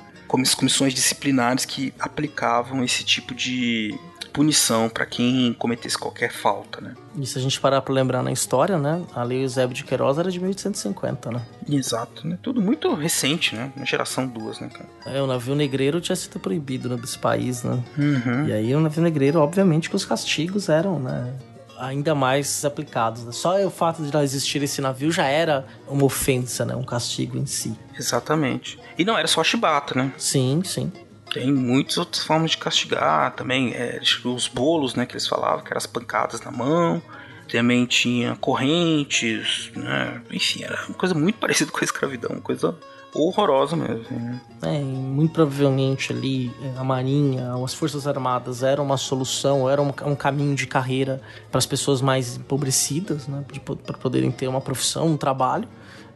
comissões disciplinares que aplicavam esse tipo de punição para quem cometesse qualquer falta, né? E se a gente parar para lembrar na história, né? A Lei Eusébio de Queiroz era de 1850, né? Exato, né? Tudo muito recente, né? Uma geração duas, né, cara? É, o navio negreiro tinha sido proibido né, desse país, né? Uhum. E aí o navio negreiro, obviamente, que os castigos eram, né? ainda mais aplicados. Né? Só o fato de não existir esse navio já era uma ofensa, né? Um castigo em si. Exatamente. E não era só a chibata, né? Sim, sim. Tem muitas outras formas de castigar também. É, os bolos, né? Que eles falavam, que eram as pancadas na mão. Também tinha correntes, né? Enfim, era uma coisa muito (laughs) parecida com a escravidão. Coisa horrorosa mesmo. Né? É, muito provavelmente ali é, a Marinha, as Forças Armadas eram uma solução, era um, um caminho de carreira para as pessoas mais empobrecidas, né? Para poderem ter uma profissão, um trabalho.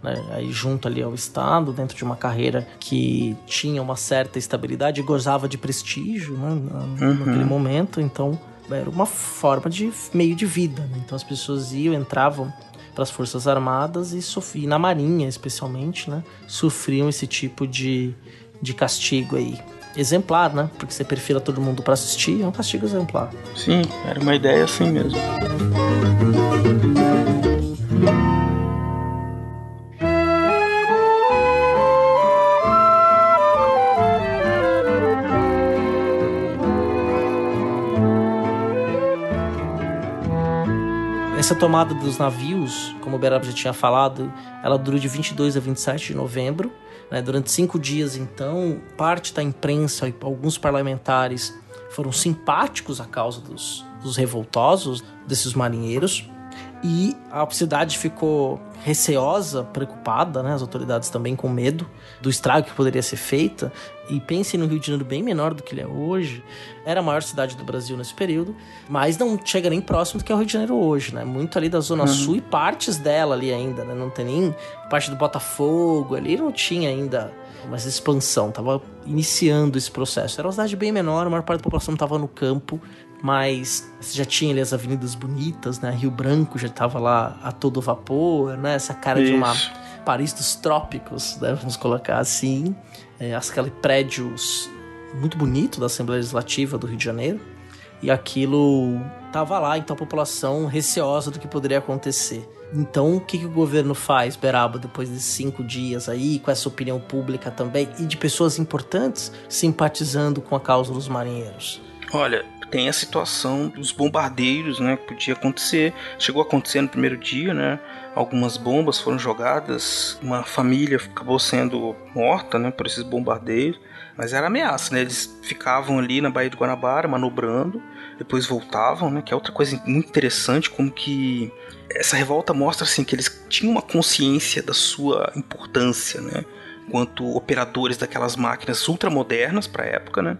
Né, aí junto ali ao Estado, dentro de uma carreira que tinha uma certa estabilidade e gozava de prestígio né, uhum. naquele momento, então era uma forma de meio de vida. Né? Então as pessoas iam, entravam para as Forças Armadas e, sofri, e na Marinha, especialmente, né, sofriam esse tipo de, de castigo aí. Exemplar, né? Porque você perfila todo mundo para assistir, é um castigo exemplar. Sim, era uma ideia assim mesmo. Essa tomada dos navios, como o Beraba já tinha falado, ela durou de 22 a 27 de novembro. Né? Durante cinco dias, então, parte da imprensa e alguns parlamentares foram simpáticos à causa dos, dos revoltosos, desses marinheiros. E a cidade ficou receosa, preocupada, né? as autoridades também com medo do estrago que poderia ser feito. E pense no Rio de Janeiro bem menor do que ele é hoje. Era a maior cidade do Brasil nesse período, mas não chega nem próximo do que é o Rio de Janeiro hoje, né? Muito ali da Zona uhum. Sul e partes dela ali ainda, né? Não tem nem parte do Botafogo ali, não tinha ainda mais expansão, tava iniciando esse processo. Era uma cidade bem menor, a maior parte da população estava no campo, mas já tinha ali as avenidas bonitas, né? Rio Branco já estava lá a todo vapor, né? Essa cara Isso. de uma Paris dos trópicos, né? vamos colocar assim. É, aquele prédios muito bonito da Assembleia Legislativa do Rio de Janeiro. E aquilo tava lá, então a população receosa do que poderia acontecer. Então, o que, que o governo faz, Beraba, depois desses cinco dias aí, com essa opinião pública também, e de pessoas importantes simpatizando com a causa dos marinheiros? Olha, tem a situação dos bombardeiros, né, que podia acontecer. Chegou a acontecer no primeiro dia, né? Algumas bombas foram jogadas, uma família acabou sendo morta, né, por esses bombardeiros. Mas era ameaça, né? Eles ficavam ali na Baía de Guanabara, manobrando, depois voltavam, né? Que é outra coisa muito interessante, como que essa revolta mostra assim que eles tinham uma consciência da sua importância, né? Quanto operadores daquelas máquinas ultramodernas para a época, né?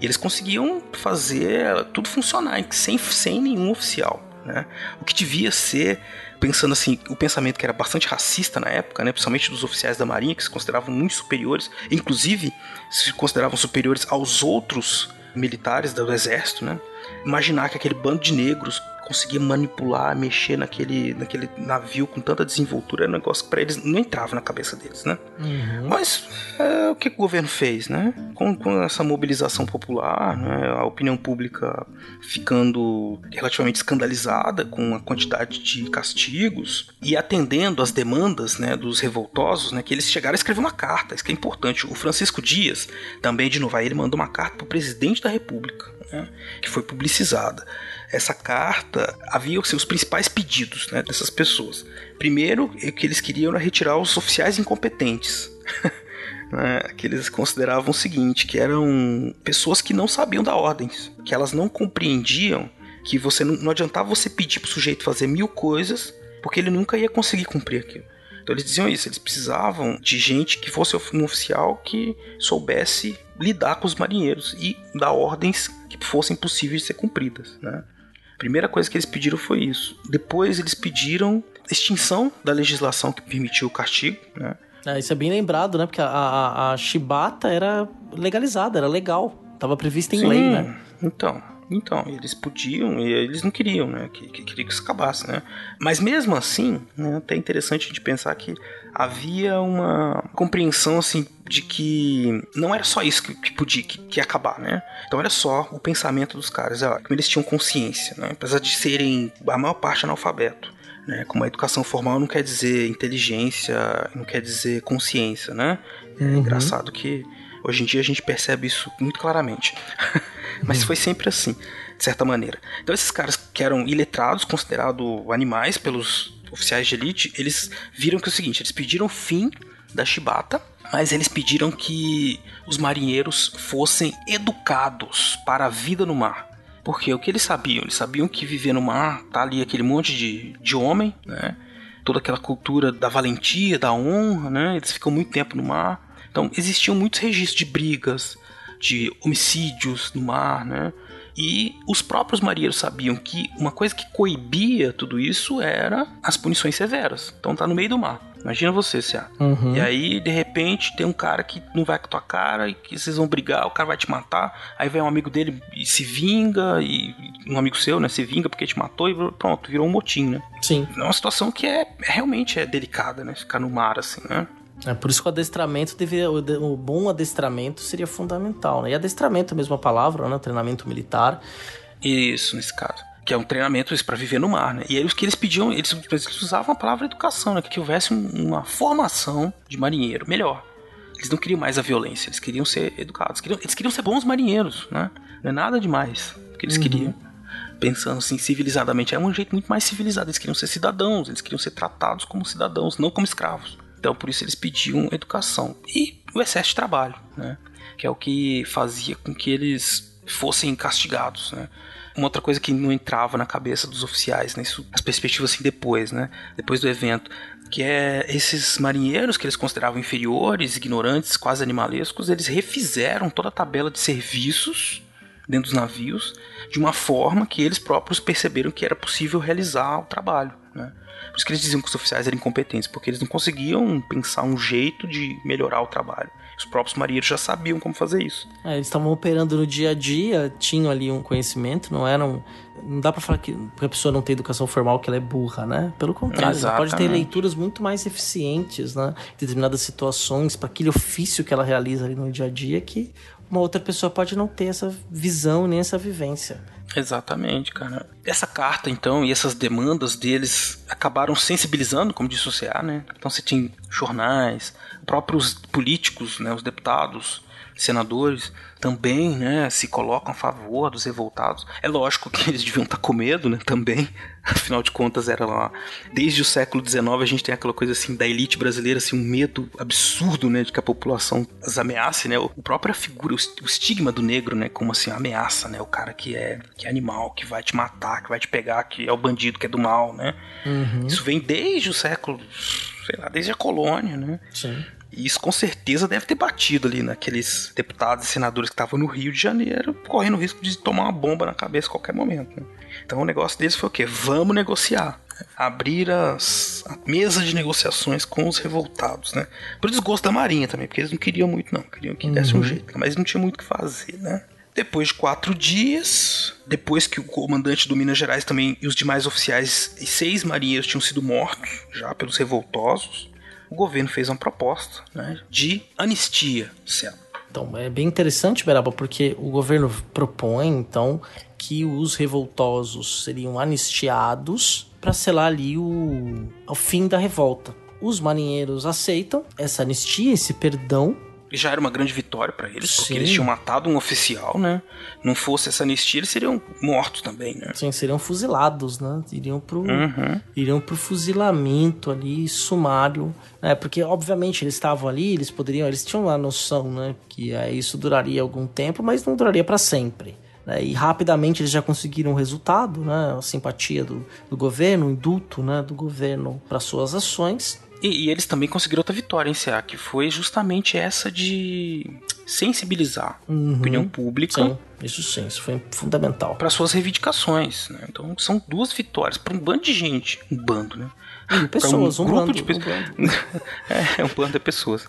E eles conseguiam fazer tudo funcionar sem, sem nenhum oficial, né? O que devia ser, pensando assim, o pensamento que era bastante racista na época, né? Principalmente dos oficiais da marinha, que se consideravam muito superiores, inclusive se consideravam superiores aos outros militares do exército, né? Imaginar que aquele bando de negros conseguia manipular, mexer naquele, naquele navio com tanta desenvoltura, era um negócio que pra eles não entrava na cabeça deles, né? Uhum. Mas é, o que, o governo fez, né? Com, com essa mobilização popular, né? a opinião pública ficando relativamente escandalizada com a quantidade de castigos e atendendo às demandas né, dos revoltosos, né, que eles chegaram a escrever uma carta, isso que é importante. O Francisco Dias, também de novo, ele mandou uma carta para o presidente da República, né, que foi publicizada essa carta havia os seus principais pedidos né, dessas pessoas. Primeiro, o que eles queriam era retirar os oficiais incompetentes. (laughs) né, que eles consideravam o seguinte, que eram pessoas que não sabiam dar ordens, que elas não compreendiam que você não, não adiantava você pedir pro sujeito fazer mil coisas, porque ele nunca ia conseguir cumprir aquilo. Então eles diziam isso, eles precisavam de gente que fosse um oficial que soubesse lidar com os marinheiros e dar ordens que fossem possíveis de ser cumpridas, né? Primeira coisa que eles pediram foi isso. Depois eles pediram extinção da legislação que permitiu o castigo, né? É, isso é bem lembrado, né? Porque a, a, a chibata era legalizada, era legal. Tava prevista em Sim, lei, né? Então, então, eles podiam e eles não queriam, né? Que, que queria que isso acabasse, né? Mas mesmo assim, né, até interessante a gente pensar que havia uma compreensão assim de que não era só isso que, que podia que, que, acabar, né? Então era só o pensamento dos caras, como eles tinham consciência, né? Apesar de serem a maior parte analfabeto. Né? Como a educação formal não quer dizer inteligência, não quer dizer consciência, né? É uhum. engraçado que hoje em dia a gente percebe isso muito claramente. (laughs) Mas foi sempre assim, de certa maneira. Então esses caras que eram iletrados, considerados animais pelos oficiais de elite, eles viram que é o seguinte, eles pediram fim da chibata, mas eles pediram que os marinheiros fossem educados para a vida no mar. Porque o que eles sabiam? Eles sabiam que viver no mar tá ali aquele monte de, de homem, né? Toda aquela cultura da valentia, da honra, né? Eles ficam muito tempo no mar. Então existiam muitos registros de brigas, de homicídios no mar, né? E os próprios marinheiros sabiam que uma coisa que coibia tudo isso era as punições severas. Então tá no meio do mar. Imagina você, Cia. Uhum. E aí, de repente, tem um cara que não vai com a tua cara e que vocês vão brigar, o cara vai te matar. Aí vem um amigo dele e se vinga, e um amigo seu, né, se vinga porque te matou e pronto, virou um motim, né? Sim. É uma situação que é realmente é delicada, né? Ficar no mar assim, né? É por isso que o adestramento deveria. O, bom adestramento seria fundamental, né? E adestramento é a mesma palavra, né? Treinamento militar. Isso, nesse caso. Que é um treinamento para viver no mar, né? E aí os que eles pediam, eles, eles usavam a palavra educação, né? Que houvesse uma formação de marinheiro melhor. Eles não queriam mais a violência, eles queriam ser educados. Queriam, eles queriam ser bons marinheiros, né? Não é nada demais que eles uhum. queriam. Pensando assim, civilizadamente. É um jeito muito mais civilizado. Eles queriam ser cidadãos, eles queriam ser tratados como cidadãos, não como escravos. Então, por isso eles pediam educação e o excesso de trabalho, né? Que é o que fazia com que eles fossem castigados, né? Uma outra coisa que não entrava na cabeça dos oficiais, né? Isso, as perspectivas assim depois, né? Depois do evento, que é esses marinheiros que eles consideravam inferiores, ignorantes, quase animalescos, eles refizeram toda a tabela de serviços dentro dos navios de uma forma que eles próprios perceberam que era possível realizar o trabalho, né? Por isso que eles diziam que os oficiais eram incompetentes, porque eles não conseguiam pensar um jeito de melhorar o trabalho. Os próprios marinheiros já sabiam como fazer isso. É, eles estavam operando no dia a dia, tinham ali um conhecimento, não eram. Não dá para falar que a pessoa não tem educação formal que ela é burra, né? Pelo contrário, ela pode ter leituras muito mais eficientes, né? Em determinadas situações, para aquele ofício que ela realiza ali no dia a dia, que uma outra pessoa pode não ter essa visão nem essa vivência. Exatamente, cara. Essa carta, então, e essas demandas deles acabaram sensibilizando, como disse o CA, né? Então você tinha jornais, próprios políticos, né, os deputados, senadores, também né, se colocam a favor dos revoltados. É lógico que eles deviam estar com medo né, também, afinal de contas era lá. Desde o século XIX a gente tem aquela coisa assim da elite brasileira, assim, um medo absurdo né, de que a população as ameace, né? O própria figura, o estigma do negro, né, como assim, ameaça, né? O cara que é, que é animal, que vai te matar, que vai te pegar, que é o bandido, que é do mal, né? Uhum. Isso vem desde o século, sei lá, desde a colônia, né? Sim. E isso com certeza deve ter batido ali naqueles deputados e senadores que estavam no Rio de Janeiro, correndo o risco de tomar uma bomba na cabeça a qualquer momento. Né? Então o negócio deles foi o quê? Vamos negociar. Abrir as, a mesa de negociações com os revoltados, né? Por desgosto da Marinha também, porque eles não queriam muito, não. Queriam que desse uhum. um jeito, mas não tinha muito o que fazer, né? Depois de quatro dias, depois que o comandante do Minas Gerais também e os demais oficiais e seis marinheiros tinham sido mortos já pelos revoltosos, o governo fez uma proposta né, de anistia, certo? Então, é bem interessante, Beraba, porque o governo propõe, então, que os revoltosos seriam anistiados para selar ali o, o fim da revolta. Os marinheiros aceitam essa anistia, esse perdão, já era uma grande vitória para eles, porque Sim. eles tinham matado um oficial, né? Não fosse essa anistia, eles seriam mortos também, né? Sim, seriam fuzilados, né? Iriam pro, Uhum. iriam pro fuzilamento ali, sumário, né? Porque, obviamente, eles estavam ali, eles poderiam, eles tinham a noção, né? Que eh, isso duraria algum tempo, mas não duraria para sempre. Né? E rapidamente eles já conseguiram o resultado, né? A simpatia do, do governo, o indulto, né? Do governo para suas ações. E, e eles também conseguiram outra vitória em CA, que foi justamente essa de sensibilizar a opinião pública Sim, isso sim, isso foi fundamental. para suas reivindicações, né? Então são duas vitórias para um bando de gente, um bando, né? Pessoas, um, grupo bando, de um pessoas. bando. (laughs) é, um bando de pessoas.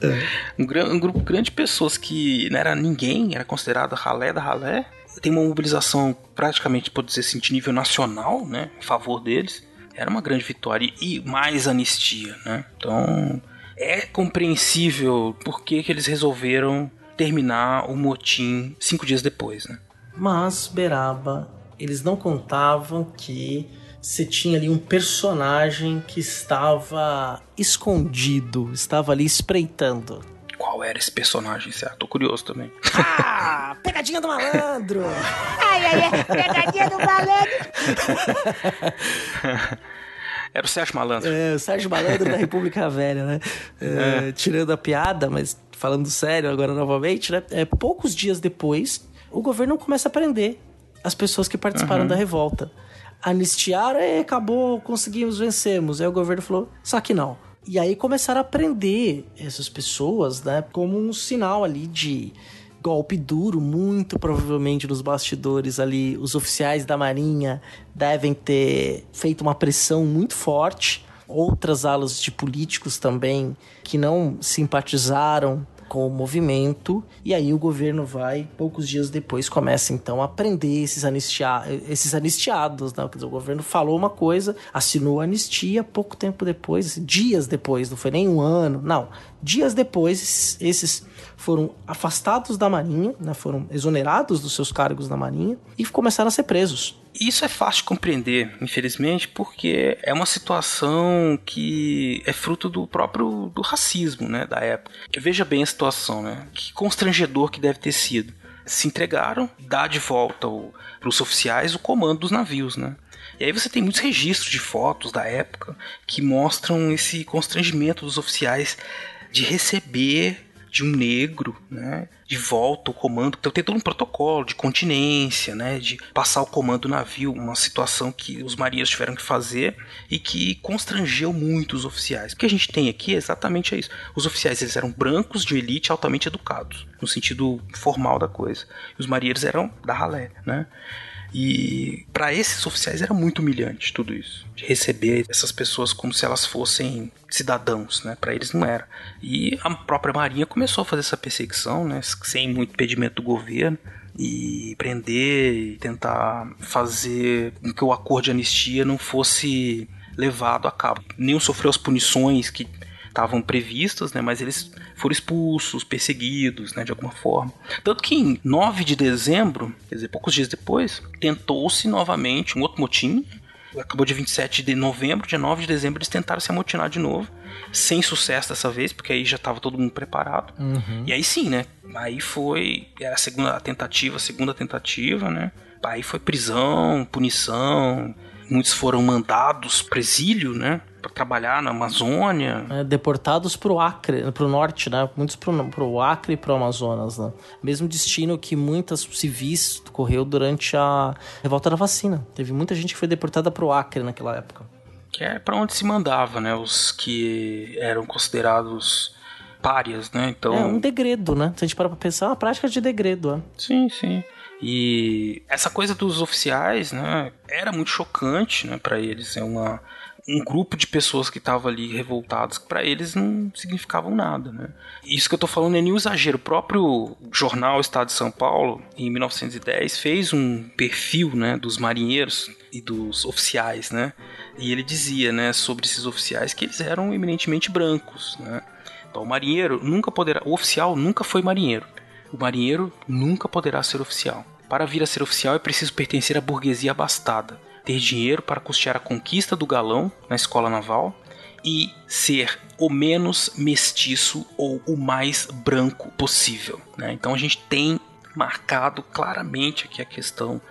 Um, gran- um grupo grande de pessoas que não era ninguém, era considerado ralé da ralé. Tem uma mobilização praticamente, pode dizer assim, de nível nacional, né? Em favor deles. Era uma grande vitória. E mais anistia, né? Então, é compreensível por que, que eles resolveram terminar o motim cinco dias depois, né? Mas, Beraba, eles não contavam que você tinha ali um personagem que estava escondido, estava ali espreitando. Qual era esse personagem, certo? Tô curioso também. Ah, (laughs) pegadinha do malandro! (laughs) Ai, ai, ai, pegadinha do malandro. (laughs) Era o Sérgio Malandro. É, o Sérgio Malandro da República Velha, né? É, Tirando a piada, mas falando sério agora novamente, né? É, poucos dias depois, o governo começa a prender as pessoas que participaram da revolta. Anistiaram e acabou, conseguimos, vencemos. Aí o governo falou, só que não. E aí começaram a prender essas pessoas, né? Como um sinal ali de golpe duro, muito provavelmente nos bastidores ali, os oficiais da Marinha devem ter feito uma pressão muito forte. Outras alas de políticos também que não simpatizaram com o movimento, e aí o governo vai, poucos dias depois, começa então a prender esses, anistia esses anistiados. Né? Quer dizer, o governo falou uma coisa, assinou a anistia, pouco tempo depois, dias depois, não foi nem um ano, não. Dias depois, esses foram afastados da Marinha, né? foram exonerados dos seus cargos na Marinha e começaram a ser presos. Isso é fácil de compreender, infelizmente, porque é uma situação que é fruto do próprio do racismo, né, da época. Veja bem a situação, né? Que constrangedor que deve ter sido. Se entregaram, dá de volta para os oficiais o comando dos navios, né? E aí você tem muitos registros de fotos da época que mostram esse constrangimento dos oficiais de receber de um negro, né, de volta o comando. Então tem todo um protocolo de continência, né, de passar o comando do navio, uma situação que os marinheiros tiveram que fazer e que constrangeu muito os oficiais. O que a gente tem aqui é exatamente isso. Os oficiais eles eram brancos de elite altamente educados, no sentido formal da coisa. E os marinheiros eram da ralé, né? E para esses oficiais era muito humilhante tudo isso, de receber essas pessoas como se elas fossem cidadãos, né? Para eles não era. E a própria Marinha começou a fazer essa perseguição, né? Sem muito impedimento do governo e prender e tentar fazer com que o acordo de anistia não fosse levado a cabo. Nenhum sofreu as punições que estavam previstas, né, mas eles foram expulsos, perseguidos, né, de alguma forma. Tanto que em 9 de dezembro, quer dizer, poucos dias depois, tentou-se novamente um outro motim. Acabou de 27 de novembro, dia 9 de dezembro eles tentaram se amotinar de novo, sem sucesso dessa vez, porque aí já estava todo mundo preparado. E aí sim, né? Aí foi, era a segunda tentativa, a segunda tentativa, né? Aí foi prisão, punição, muitos foram mandados para exílio, né? Para trabalhar na Amazônia. né, deportados pro Acre, pro norte, né? Muitos pro, pro Acre e pro Amazonas, né? Mesmo destino que muitas civis correu durante a revolta da vacina. Teve muita gente que foi deportada pro Acre naquela época. Que é para onde se mandava, né? Os que eram considerados párias, né? Então, É um degredo, né? Se a gente parar pra pensar, é uma prática de degredo, é. sim, sim. E essa coisa dos oficiais, né, era muito chocante, né, para eles. É uma um grupo de pessoas que estavam ali revoltadas, que para eles não significavam nada, né? Isso que eu tô falando é nenhum exagero. O próprio jornal Estado de São Paulo, em 1910, fez um perfil, né, dos marinheiros e dos oficiais, né? E ele dizia, né, sobre esses oficiais que eles eram eminentemente brancos, né? Então, o marinheiro nunca poderá, o oficial nunca foi marinheiro. O marinheiro nunca poderá ser oficial. Para vir a ser oficial é preciso pertencer à burguesia abastada, ter dinheiro para custear a conquista do galão na escola naval e ser o menos mestiço ou o mais branco possível. Né? Então a gente tem marcado claramente aqui a questão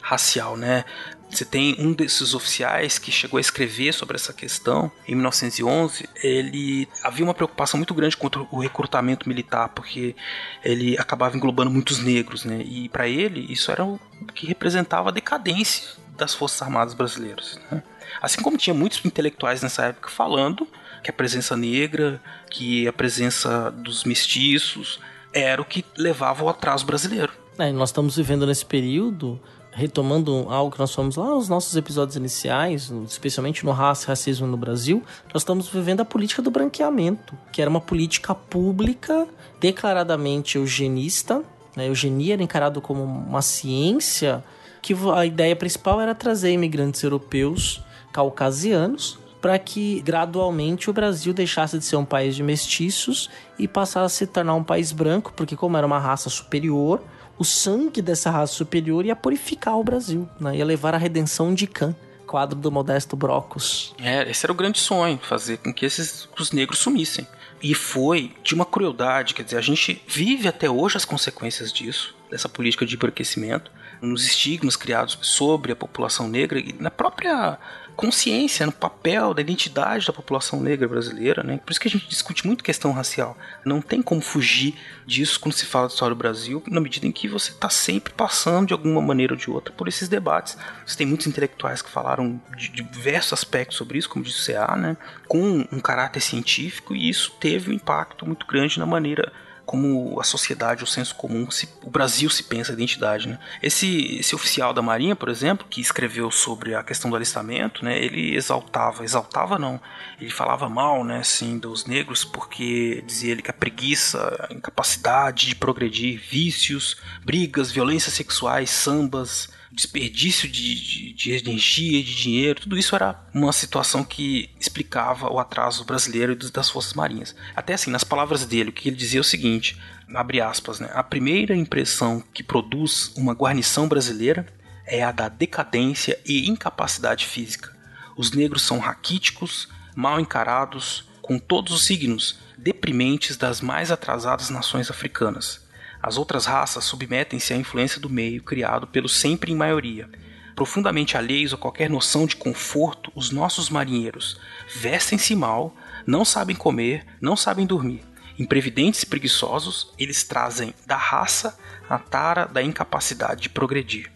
racial, né? Você tem um desses oficiais que chegou a escrever sobre essa questão em 1911. Ele havia uma preocupação muito grande contra o recrutamento militar, porque ele acabava englobando muitos negros, né? E para ele isso era o que representava a decadência das Forças Armadas brasileiras. Né? Assim como tinha muitos intelectuais nessa época falando que a presença negra, que a presença dos mestiços era o que levava ao atraso brasileiro. É, nós estamos vivendo nesse período retomando algo que nós falamos lá nos nossos episódios iniciais, especialmente no raça racismo no Brasil, nós estamos vivendo a política do branqueamento, que era uma política pública declaradamente eugenista. Né? A eugenia era encarado como uma ciência que a ideia principal era trazer imigrantes europeus caucasianos para que gradualmente o Brasil deixasse de ser um país de mestiços e passasse a se tornar um país branco, porque como era uma raça superior, o sangue dessa raça superior ia purificar o Brasil, né? ia levar à redenção de Khan, quadro do Modesto Brocos. É, esse era o grande sonho, fazer com que esses os negros sumissem. E foi de uma crueldade, quer dizer, a gente vive até hoje as consequências disso, dessa política de embranquecimento, nos estigmas criados sobre a população negra e na própria consciência, no papel da identidade da população negra brasileira, né? Por isso que a gente discute muito questão racial. Não tem como fugir disso quando se fala de história do Brasil, na medida em que você está sempre passando de alguma maneira ou de outra por esses debates. Você tem muitos intelectuais que falaram de diversos aspectos sobre isso, como disse o CA, né? Com um caráter científico, e isso teve um impacto muito grande na maneira como a sociedade, o senso comum, se, o Brasil se pensa a identidade. Né? Esse, esse oficial da Marinha, por exemplo, que escreveu sobre a questão do alistamento, né, ele exaltava, exaltava não, ele falava mal né, assim, dos negros porque dizia ele que a preguiça, a incapacidade de progredir, vícios, brigas, violências sexuais, sambas, desperdício de, de, de energia, de dinheiro, tudo isso era uma situação que explicava o atraso brasileiro das forças marinhas. Até assim, nas palavras dele, o que ele dizia é o seguinte, abre aspas, né? A primeira impressão que produz uma guarnição brasileira é a da decadência e incapacidade física. Os negros são raquíticos, mal encarados, com todos os signos deprimentes das mais atrasadas nações africanas. As outras raças submetem-se à influência do meio criado pelo sempre em maioria. Profundamente alheios a qualquer noção de conforto, os nossos marinheiros vestem-se mal, não sabem comer, não sabem dormir. Imprevidentes e preguiçosos, eles trazem da raça a tara da incapacidade de progredir.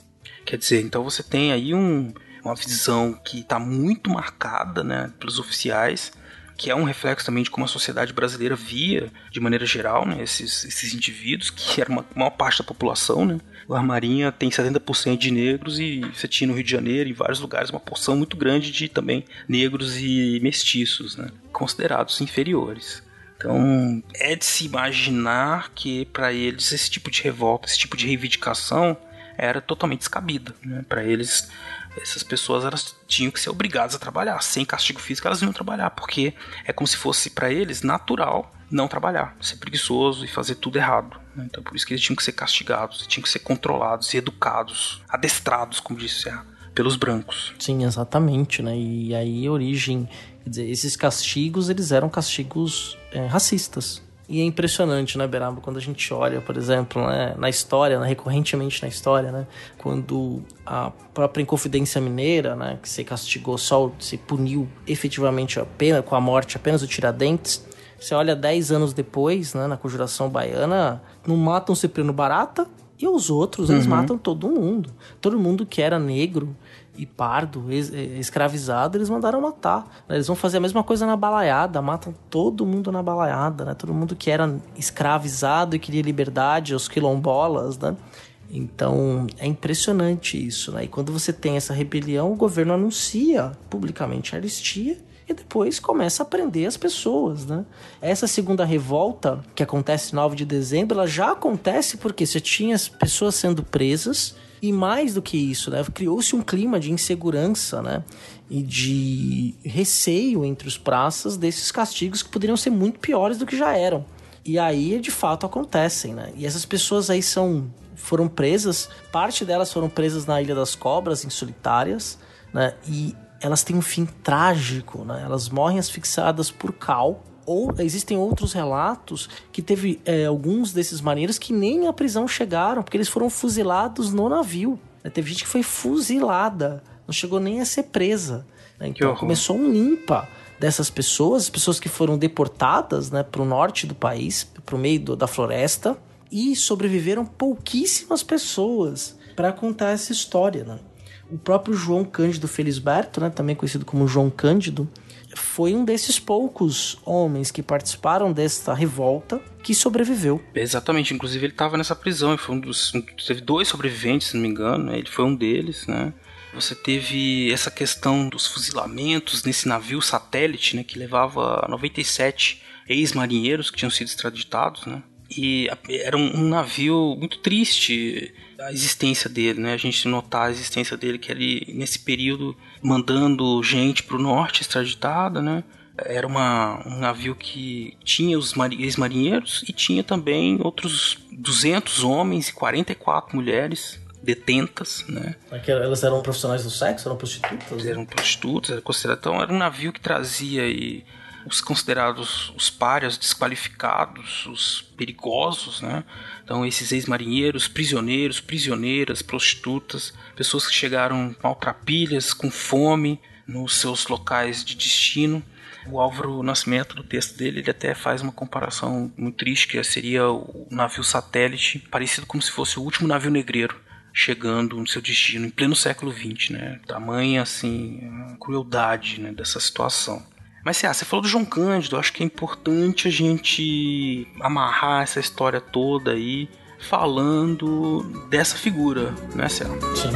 Quer dizer, então você tem aí um, uma visão que está muito marcada né, pelos oficiais que é um reflexo também de como a sociedade brasileira via, de maneira geral, né, esses, esses indivíduos, que era uma maior parte da população, né? O Armarinha tem 70% de negros e você tinha no Rio de Janeiro, em vários lugares, uma porção muito grande de também negros e mestiços, né? Considerados inferiores. Então, é de se imaginar que para eles esse tipo de revolta, esse tipo de reivindicação era totalmente descabida. Né? Para eles, essas pessoas elas tinham que ser obrigadas a trabalhar. Sem castigo físico, elas iam trabalhar, porque é como se fosse para eles natural não trabalhar, ser preguiçoso e fazer tudo errado. Né? Então, por isso que eles tinham que ser castigados, tinham que ser controlados e educados, adestrados, como disse pelos brancos. Sim, exatamente, né? E aí origem, quer dizer, esses castigos, eles eram castigos é, racistas. E é impressionante, né, Beraba, quando a gente olha, por exemplo, né, na história, né, recorrentemente na história, né, quando a própria Inconfidência Mineira, né, que se castigou só, se puniu efetivamente a pena, com a morte apenas o Tiradentes, você olha 10 anos depois, né, na Conjuração Baiana, não matam Cipriano Barata, e os outros, eles uhum. matam todo mundo. Todo mundo que era negro, e pardo, escravizado, eles mandaram matar. Né? Eles vão fazer a mesma coisa na balaiada, matam todo mundo na balaiada, né? Todo mundo que era escravizado e queria liberdade, os quilombolas, né? Então é impressionante isso, né? E quando você tem essa rebelião, o governo anuncia publicamente a anistia e depois começa a prender as pessoas, né? Essa segunda revolta, que acontece 9 de dezembro, ela já acontece porque você tinha as pessoas sendo presas e mais do que isso, né? Criou-se um clima de insegurança, né? E de receio entre os praças desses castigos que poderiam ser muito piores do que já eram. E aí, de fato, acontecem, né? E essas pessoas aí são foram presas, parte delas foram presas na Ilha das Cobras, em solitárias, né? E elas têm um fim trágico, né? Elas morrem asfixiadas por cal. Ou existem outros relatos que teve é, alguns desses marinheiros que nem à prisão chegaram, porque eles foram fuzilados no navio. Né? Teve gente que foi fuzilada, não chegou nem a ser presa. Né? Então começou um limpa dessas pessoas, as pessoas que foram deportadas né, para o norte do país, para o meio do, da floresta, e sobreviveram pouquíssimas pessoas para contar essa história. Né? O próprio João Cândido Felisberto, né, também conhecido como João Cândido, foi um desses poucos homens que participaram desta revolta que sobreviveu. Exatamente, inclusive ele estava nessa prisão, ele foi um dos. Teve dois sobreviventes, se não me engano, né? ele foi um deles, né? Você teve essa questão dos fuzilamentos nesse navio satélite, né, que levava 97 ex-marinheiros que tinham sido extraditados, né? E era um, navio muito triste a existência dele, né? A gente notar a existência dele que ele nesse período mandando gente para o norte extraditada, né? Era uma, um navio que tinha os ex-marinheiros e tinha também outros 200 homens e 44 mulheres detentas, né? Elas eram profissionais do sexo, eram prostitutas? Eram prostitutas, era considerado, então era um navio que trazia aí os considerados os párias, desqualificados, os perigosos, né? Então esses ex-marinheiros, prisioneiros, prisioneiras, prostitutas, pessoas que chegaram maltrapilhas, com fome nos seus locais de destino. O Álvaro Nascimento, no texto dele, ele até faz uma comparação muito triste, que seria o navio satélite, parecido como se fosse o último navio negreiro chegando no seu destino em pleno século XX, né? Tamanha assim crueldade né, dessa situação. Mas você falou do João Cândido, acho que é importante a gente amarrar essa história toda aí falando dessa figura, né, Céu? Sim.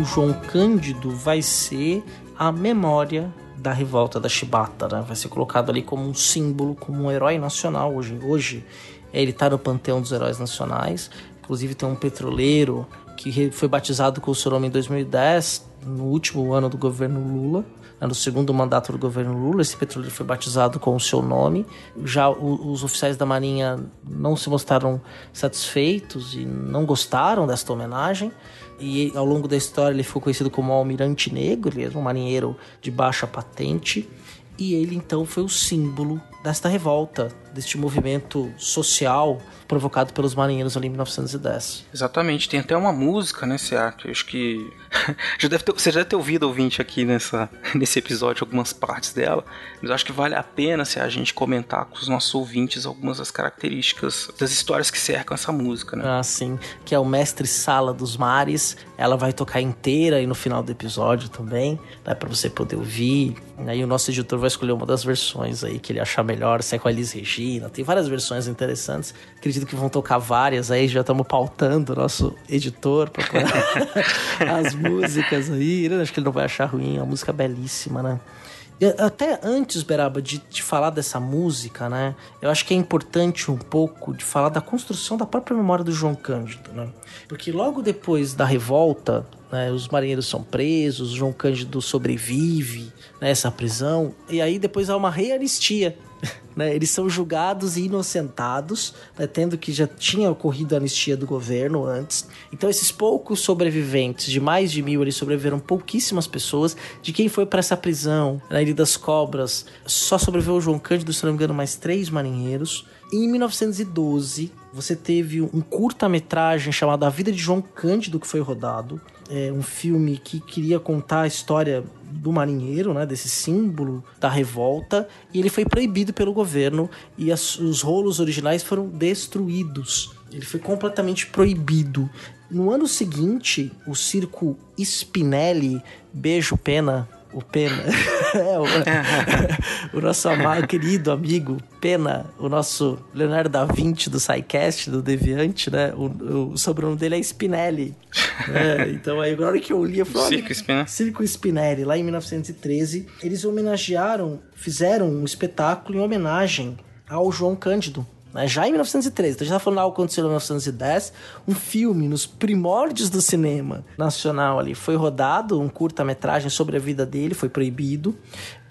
O João Cândido vai ser a memória da revolta da Chibata, né? Vai ser colocado ali como um símbolo, como um herói nacional hoje. Hoje ele está no panteão dos heróis nacionais. Inclusive tem um petroleiro que foi batizado com o seu nome em 2010, no último ano do governo Lula. Né, no segundo mandato do governo Lula, esse petroleiro foi batizado com o seu nome. Já os oficiais da Marinha não se mostraram satisfeitos e não gostaram desta homenagem. E ao longo da história ele ficou conhecido como Almirante Negro, ele era um marinheiro de baixa patente. E ele então foi o símbolo desta revolta, deste movimento social provocado pelos marinheiros ali em 1910. Exatamente, tem até uma música, né, Seattle? Acho que (laughs) já deve ter, você já deve ter ouvido ouvinte aqui nessa, nesse episódio algumas partes dela, mas acho que vale a pena se a gente comentar com os nossos ouvintes algumas das características das histórias que cercam essa música, né? Ah, sim, que é o Mestre Sala dos Mares. Ela vai tocar inteira aí no final do episódio também, né, para você poder ouvir. Aí o nosso editor vai escolher uma das versões aí que ele achar melhor, se é com a Elis Regina. Tem várias versões interessantes. Acredito que vão tocar várias aí, já estamos pautando o nosso editor para (laughs) as músicas aí. Né? Acho que ele não vai achar ruim, é uma música belíssima, né? Até antes, Beraba, de, de falar dessa música, né? Eu acho que é importante um pouco de falar da construção da própria memória do João Cândido, né? Porque logo depois da revolta, né, os marinheiros são presos, João Cândido sobrevive nessa prisão, e aí depois há uma reanistia (laughs) né? Eles são julgados e inocentados, né? tendo que já tinha ocorrido a anistia do governo antes. Então, esses poucos sobreviventes, de mais de mil, eles sobreviveram pouquíssimas pessoas. De quem foi para essa prisão, na Ilha das Cobras, só sobreviveu o João Cândido, se não me engano, mais três marinheiros. Em 1912, você teve um curta-metragem chamado A Vida de João Cândido, que foi rodado. É um filme que queria contar a história do marinheiro, né, desse símbolo da revolta, e ele foi proibido pelo governo e as, os rolos originais foram destruídos. Ele foi completamente proibido. No ano seguinte, o circo Spinelli, beijo pena o Pena. (laughs) é, o, (laughs) o, nosso amado, querido amigo Pena, o nosso Leonardo da Vinci do SciCast, do Deviante, né? O, o sobrenome dele é Spinelli. né? (laughs) Então aí, na hora que eu li, eu falei... Circo Spinelli. Circo Spinelli, lá em 1913. Eles homenagearam, fizeram um espetáculo em homenagem ao João Cândido, né? já em 1913. Então, a gente está falando algo que aconteceu em 1910. Um filme nos primórdios do cinema nacional ali foi rodado, um curta-metragem sobre a vida dele, foi proibido.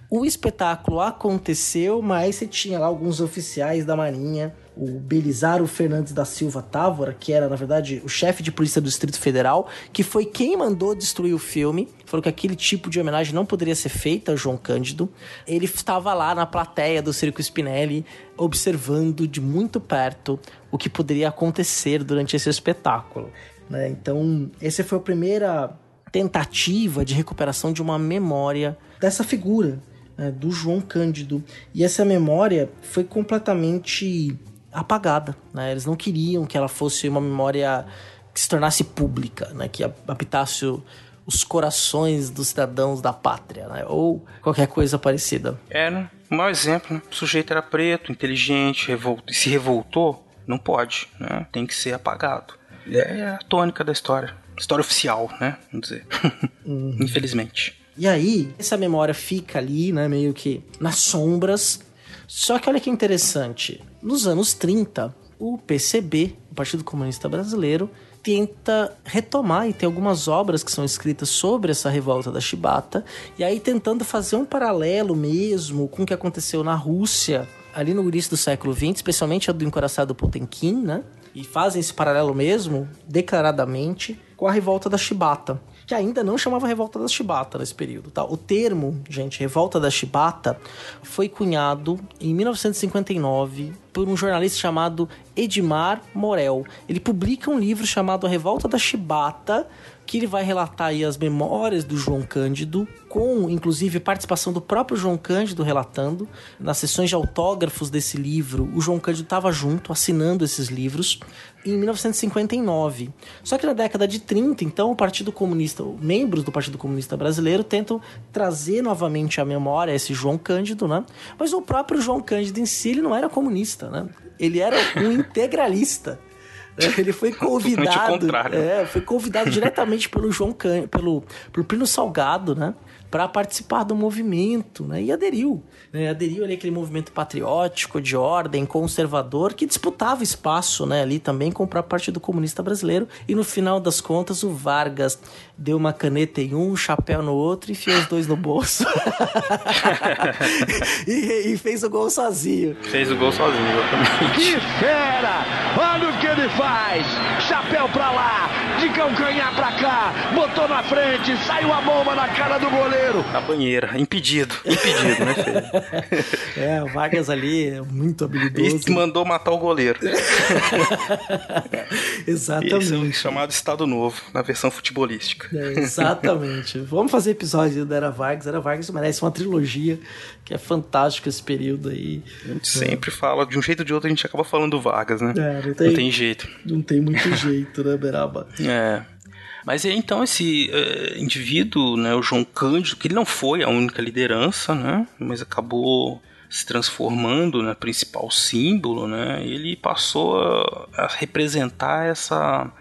O espetáculo aconteceu, mas você tinha lá alguns oficiais da Marinha o Belizaro Fernandes da Silva Távora, que era, na verdade, o chefe de polícia do Distrito Federal, que foi quem mandou destruir o filme. Falou que aquele tipo de homenagem não poderia ser feita a João Cândido. Ele estava lá na plateia do Circo Spinelli, observando de muito perto o que poderia acontecer durante esse espetáculo. Né? Então, essa foi a primeira tentativa de recuperação de uma memória dessa figura, do João Cândido. E essa memória foi completamente apagada. Né? Eles não queriam que ela fosse uma memória que se tornasse pública, né? que habitasse os corações dos cidadãos da pátria, né? ou qualquer coisa parecida. É, né? Um mau exemplo, né? O sujeito era preto, inteligente, revolto, se revoltou, não pode, né? Tem que ser apagado. É a tônica da história. História oficial, né? Vamos dizer. (laughs) Uhum. Infelizmente. E aí, essa memória fica ali, né? Meio que nas sombras. Só que olha que interessante nos anos 30, o PCB, o Partido Comunista Brasileiro, tenta retomar e tem algumas obras que são escritas sobre essa revolta da Chibata, e aí tentando fazer um paralelo mesmo com o que aconteceu na Rússia ali no início do século XX, especialmente a do encoraçado Potemkin, né? E fazem esse paralelo mesmo, declaradamente, com a revolta da Chibata que ainda não chamava Revolta da Chibata nesse período. Tá? O termo, gente, Revolta da Chibata, foi cunhado em 1959 por um jornalista chamado Edmar Morel. Ele publica um livro chamado A Revolta da Chibata, que ele vai relatar aí as memórias do João Cândido, com inclusive participação do próprio João Cândido relatando. Nas sessões de autógrafos desse livro, o João Cândido estava junto, assinando esses livros, em 1959. Só que na década de 30, então, o Partido Comunista, membros do Partido Comunista Brasileiro tentam trazer novamente à memória esse João Cândido, né? Mas o próprio João Cândido em si, ele não era comunista, né? Ele era um (laughs) integralista. (laughs) Ele foi convidado. É, foi convidado diretamente pelo João Can, pelo, pelo Plínio Salgado, né? Para participar do movimento, né? E aderiu. Né? Aderiu ali aquele movimento patriótico, de ordem, conservador, que disputava espaço, né? Ali também com o próprio Partido Comunista Brasileiro. E no final das contas, o Vargas deu uma caneta em um, um chapéu no outro e enfiou os dois no bolso. (laughs) e, e, fez o gol sozinho. Fez o gol sozinho, exatamente. Que fera! Olha o que ele faz! Chapéu pra lá, de calcanhar pra cá, botou na frente, saiu a bomba na cara do goleiro. A banheira, impedido, impedido, né, Fê? (laughs) É, o Vargas ali é muito habilidoso. E mandou matar o goleiro. (laughs) Exatamente. Esse é o chamado Estado Novo, na versão futebolística. É, exatamente. (laughs) Vamos fazer episódio da Era Vargas. Era Vargas merece uma trilogia, que é fantástico esse período aí. A gente é. sempre fala, de um jeito ou de outro, a gente acaba falando do Vargas, né? É, não, tem, não tem jeito. Não tem muito jeito, né, Beraba? É. Mas aí, então esse uh, indivíduo, né, o João Cândido, que ele não foi a única liderança, né, mas acabou se transformando na né, principal símbolo, né, ele passou a, a representar essa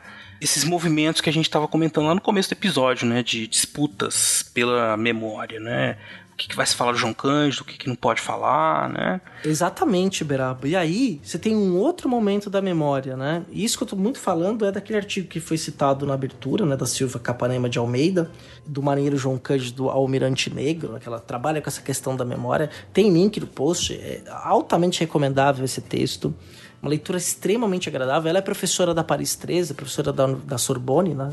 esses movimentos que a gente estava comentando lá no começo do episódio, né, de disputas pela memória, né, o que, que, vai se falar do João Cândido, o que, que, não pode falar, né? Exatamente, Beraba. E aí, você tem um outro momento da memória, né? E isso que eu tô muito falando é daquele artigo que foi citado na abertura, né, da Silva Capanema de Almeida, do marinheiro João Cândido Almirante Negro, né, que ela trabalha com essa questão da memória. Tem link no post, é altamente recomendável esse texto uma leitura extremamente agradável. Ela é professora da Paris 13, professora da, da Sorbonne, né?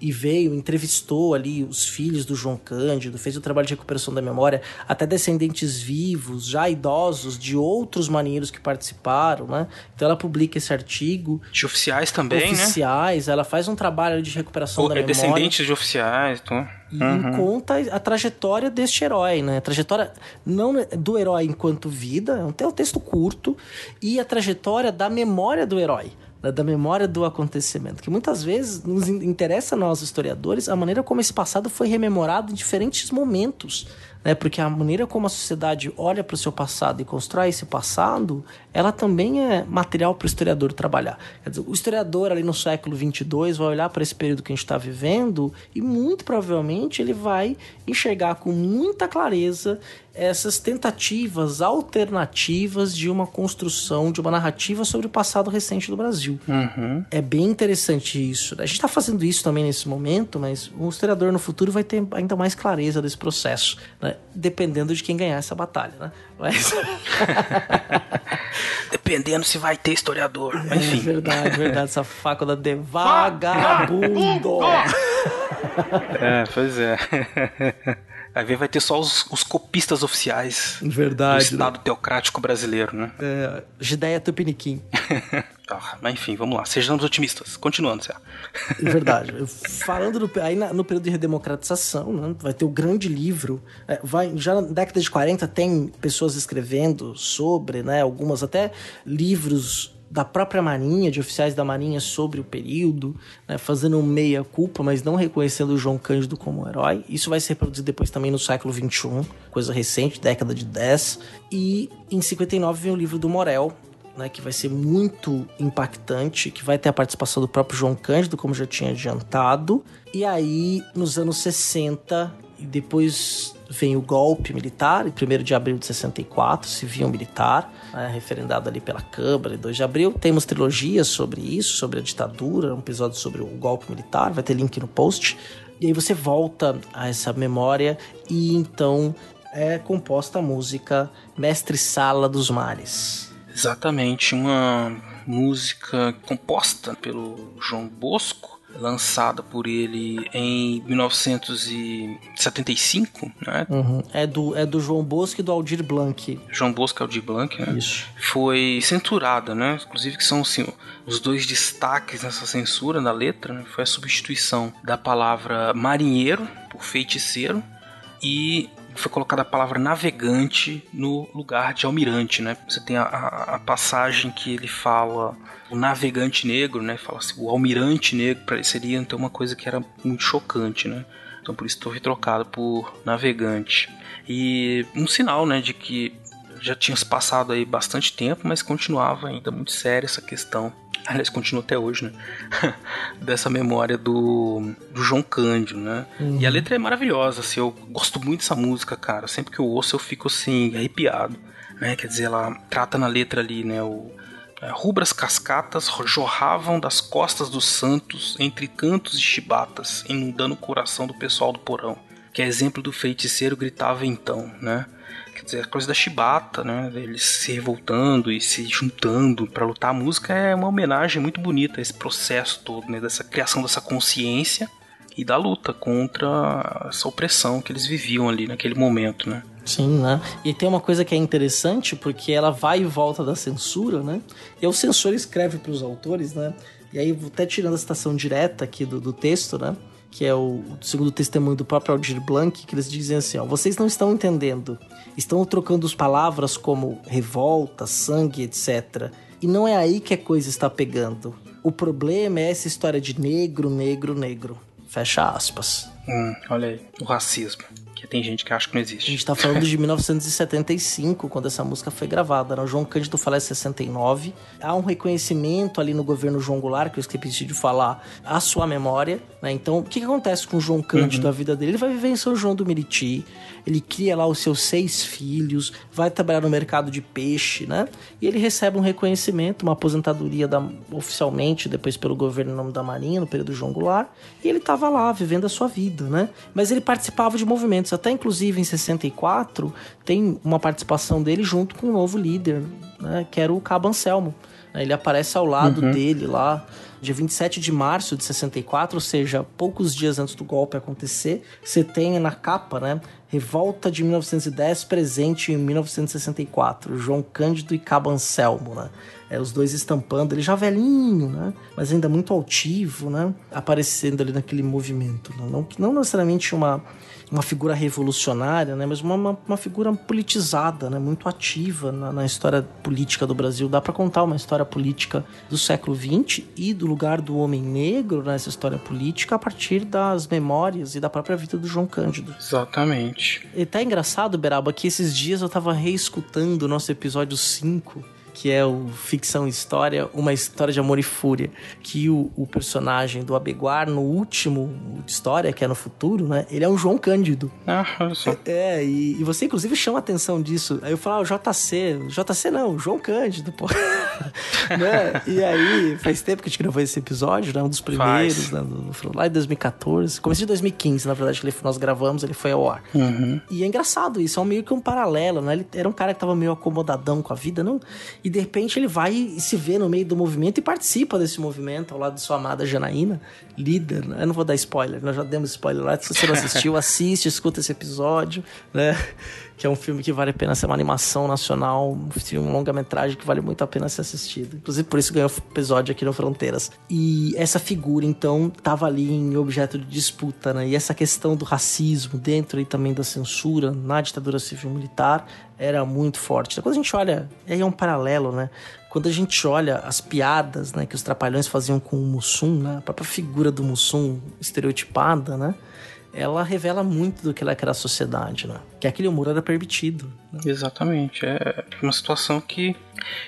E veio, entrevistou ali os filhos do João Cândido, fez o trabalho de recuperação da memória, até descendentes vivos, já idosos, de outros marinheiros que participaram, né? Então ela publica esse artigo. De oficiais também, oficiais, né? Oficiais, ela faz um trabalho de recuperação Pô, da é memória. Descendentes de oficiais, então e uhum. conta a trajetória deste herói, né? A trajetória não do herói enquanto vida, é um texto curto, e a trajetória da memória do herói. Né, da memória do acontecimento, que muitas vezes nos interessa a nós historiadores a maneira como esse passado foi rememorado em diferentes momentos né? Porque a maneira como a sociedade olha para o seu passado e constrói esse passado, ela também é material para o historiador trabalhar. Dizer, o historiador ali no século 22 vai olhar para esse período que a gente está vivendo e muito provavelmente ele vai enxergar com muita clareza essas tentativas alternativas de uma construção de uma narrativa sobre o passado recente do Brasil. Uhum. É bem interessante isso. A gente está fazendo isso também nesse momento, mas o historiador no futuro vai ter ainda mais clareza desse processo, né? dependendo de quem ganhar essa batalha. Né? Mas... (laughs) Dependendo se vai ter historiador. É Enfim. verdade, verdade. Essa faculdade de vagabundo. É, pois é. (laughs) Vai ver, vai ter só os, os copistas oficiais do Verdade. né? Estado teocrático brasileiro, né? É, Gideia Tupiniquim. Ah, (laughs) mas enfim, vamos lá. Sejamos otimistas. Continuando, Zé. (laughs) Verdade. Falando no, aí na- no período de redemocratização, né, vai ter o grande livro. é, vai, já na década de 40 tem pessoas escrevendo sobre, né, algumas até livros da própria Marinha, de oficiais da Marinha sobre o período, né, fazendo um meia-culpa, mas não reconhecendo o João Cândido como herói. Isso vai ser reproduzido depois também no século XXI, coisa recente, década de 10. E em 59 vem o livro do Morel, né, que vai ser muito impactante, que vai ter a participação do próprio João Cândido, como já tinha adiantado. E aí, nos anos 60, e depois vem o golpe militar, em 1 de abril de 64, civil militar, né, referendado ali pela Câmara, em 2 de abril. Temos trilogias sobre isso, sobre a ditadura, um episódio sobre o golpe militar, vai ter link no post. E aí você volta a essa memória e então é composta a música Mestre Sala dos Mares. Exatamente, uma música composta pelo João Bosco, lançada por ele em 1975, né? Uhum. É, do, é do João Bosco e do Aldir Blanc. João Bosco Aldir Blanc, né? Isso. Foi censurada, né? Inclusive que são assim, os dois destaques nessa censura da letra, né? Foi a substituição da palavra marinheiro por feiticeiro e foi colocada a palavra navegante no lugar de almirante, né? Você tem a, a- a passagem que ele fala o navegante negro, né? Fala assim, o almirante negro pareceria então uma coisa que era muito chocante, né? Então por isso foi trocado por navegante. E um sinal, né, de que já tinha passado aí bastante tempo, mas continuava ainda muito séria essa questão. Aliás, continua até hoje, né? (laughs) Dessa memória do, do João Cândido, né? E a letra é maravilhosa, assim, eu gosto muito dessa música, cara. Sempre que eu ouço eu fico assim, arrepiado, né? Quer dizer, ela trata na letra ali, né? O, é, rubras cascatas jorravam das costas dos santos entre cantos e chibatas, inundando o coração do pessoal do porão. Que é exemplo do feiticeiro gritava então, né? Dizer, a coisa da chibata, né? Eles se revoltando e se juntando para lutar. A música é uma homenagem muito bonita a esse processo todo, né? Dessa criação dessa consciência e da luta contra essa opressão que eles viviam ali naquele momento, né? Sim, né? E tem uma coisa que é interessante, porque ela vai e volta da censura, né? E o censor escreve para os autores, né? E aí, até tirando a citação direta aqui do, do texto, né? Que é o, segundo testemunho do próprio Aldir Blanc, que eles dizem assim: ó, vocês não estão entendendo. Estão trocando as palavras como revolta, sangue, etc. E não é aí que a coisa está pegando. O problema é essa história de negro, negro, negro. Fecha aspas. Hum, olha aí, o racismo. Que tem gente que acha que não A existe. gente tá falando de 1975, quando essa música foi gravada. Né? O João Cândido falece em 69. Há um reconhecimento ali no governo João Goulart, que eu esqueci de falar, à sua memória. Né? Então, o que, que acontece com o João Cândido, a vida dele? Ele vai viver em São João do Meriti, ele cria lá os seus seis filhos, vai trabalhar no mercado de peixe, né? E ele recebe um reconhecimento, uma aposentadoria da- oficialmente, depois pelo governo em nome da Marinha, no período João Goulart. E ele estava lá, vivendo a sua vida, né? Mas ele participava de movimentos, até inclusive em 64, tem uma participação dele junto com um novo líder, né? Que era o Cabo Anselmo. Ele aparece ao lado dele lá, dia 27 de março de 64, ou seja, poucos dias antes do golpe acontecer. Você tem na capa, né? Revolta de 1910 presente em 1964. João Cândido e Cabo Anselmo, né? É, os dois estampando, ele já velhinho, né? Mas ainda muito altivo, né? Aparecendo ali naquele movimento. Né? Não, não necessariamente uma uma figura revolucionária, né? Mas uma, uma, uma figura politizada, né? Muito ativa na, na história política do Brasil. Dá para contar uma história política do século XX e do lugar do homem negro nessa história política a partir das memórias e da própria vida do João Cândido. Exatamente. E tá engraçado, Beraba, que esses dias eu tava reescutando o nosso episódio 5 que é o Ficção História, uma história de amor e fúria, que o, o personagem do Abeguar, no último história, que é no futuro, né? Ele é um João Cândido. Ah, olha só. É, e, e você inclusive chama atenção disso. Aí eu falo, ah, o JC, JC não, o João Cândido, pô. (laughs) né? E aí, faz tempo que a gente gravou esse episódio, né? Um dos primeiros, né? No, lá em 2014. Começo de 2015, na verdade, que ele, nós gravamos, ele foi ao ar. Uhum. E é engraçado isso, é um meio que um paralelo, né? Ele era um cara que tava meio acomodadão com a vida, não? E de repente ele vai e se vê no meio do movimento e participa desse movimento ao lado de sua amada Janaína, líder. Né? Eu não vou dar spoiler, nós já demos spoiler lá. Se você não assistiu, (laughs) assiste, escuta esse episódio, né? Que é um filme que vale a pena ser uma animação nacional, um filme, longa-metragem que vale muito a pena ser assistido. Inclusive, por isso ganhou episódio aqui no Fronteiras. E essa figura, então, estava ali em objeto de disputa, né? E essa questão do racismo dentro aí também da censura na ditadura civil-militar era muito forte. Quando a gente olha, aí é um paralelo, né? Quando a gente olha as piadas, né, que os trapalhões faziam com o Mussum, né? A própria figura do Mussum estereotipada, né? Ela revela muito do que é era a sociedade, né? Que aquele humor era permitido. Né? Exatamente. É uma situação que,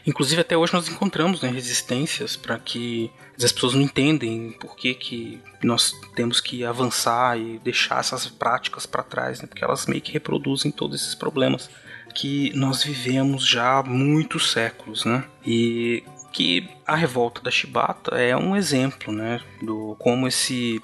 inclusive, até hoje nós encontramos né, resistências para que as pessoas não entendem por que, que nós temos que avançar e deixar essas práticas para trás, né? Porque elas meio que reproduzem todos esses problemas que nós vivemos já há muitos séculos, né? E que a revolta da Chibata é um exemplo, né, do como esse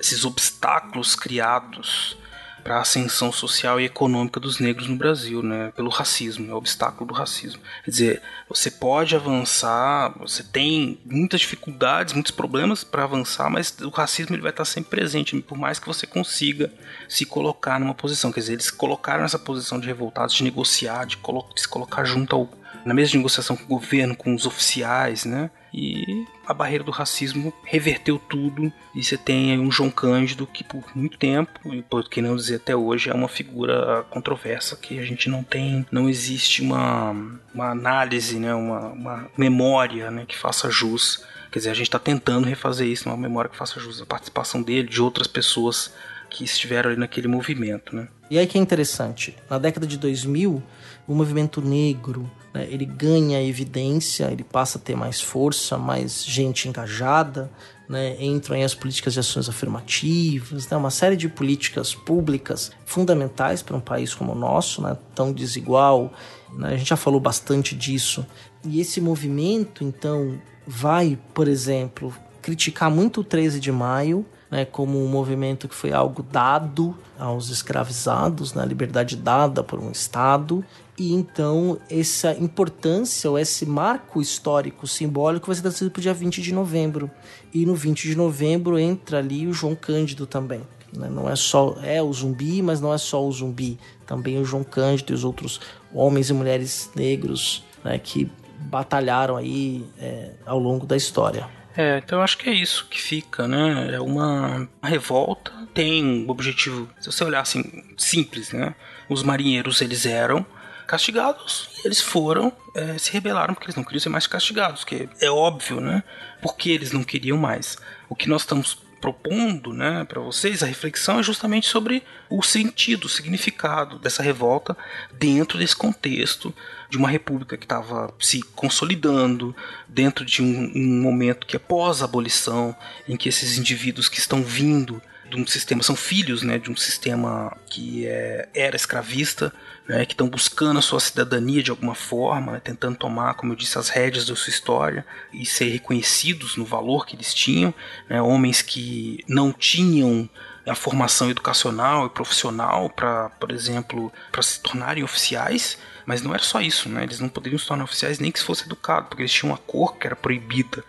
esses obstáculos criados para a ascensão social e econômica dos negros no Brasil, né? Pelo racismo, é o obstáculo do racismo. Quer dizer, você pode avançar, você tem muitas dificuldades, muitos problemas para avançar, mas o racismo ele vai estar sempre presente, por mais que você consiga se colocar numa posição. Quer dizer, eles colocaram essa posição de revoltados, de negociar, de, colo de se colocar junto ao na mesma negociação com o governo, com os oficiais, né? E a barreira do racismo reverteu tudo. E você tem um João Cândido que, por muito tempo, e por que não dizer até hoje, é uma figura controversa que a gente não tem, não existe uma, uma análise, né? uma, uma memória né? que faça jus. Quer dizer, a gente está tentando refazer isso, uma memória que faça jus à participação dele, de outras pessoas que estiveram ali naquele movimento. Né? E aí que é interessante, na década de 2000, o movimento negro né, ele ganha evidência, ele passa a ter mais força, mais gente engajada, né, entram aí as políticas de ações afirmativas, né, uma série de políticas públicas fundamentais para um país como o nosso, né, tão desigual. Né, a gente já falou bastante disso. E esse movimento, então, vai, por exemplo, criticar muito o 13 de maio, né, como um movimento que foi algo dado aos escravizados, né, liberdade dada por um Estado, e então essa importância ou esse marco histórico simbólico vai ser trazido para o dia 20 de novembro. E no 20 de novembro entra ali o João Cândido também. Né? Não é só é o zumbi, mas não é só o zumbi. Também o João Cândido e os outros homens e mulheres negros né, que batalharam aí é, ao longo da história. É, então eu acho que é isso que fica, né? É uma revolta, tem um objetivo, se você olhar assim, simples, né? Os marinheiros, eles eram castigados e eles foram, é, se rebelaram porque eles não queriam ser mais castigados, que é óbvio, né? Porque eles não queriam mais. O que nós estamos propondo né, para vocês, a reflexão é justamente sobre o sentido, o significado dessa revolta dentro desse contexto de uma república que estava se consolidando, dentro de um, um momento que é pós-abolição, em que esses indivíduos que estão vindo de um sistema, são filhos né, de um sistema que é, era escravista, né, que estão buscando a sua cidadania de alguma forma, né, tentando tomar, como eu disse, as rédeas da sua história e ser reconhecidos no valor que eles tinham, né, homens que não tinham a formação educacional e profissional para, por exemplo, para se tornarem oficiais, Mas não era só isso, né? Eles não poderiam se tornar oficiais nem que se fosse educado, porque eles tinham uma cor que era proibida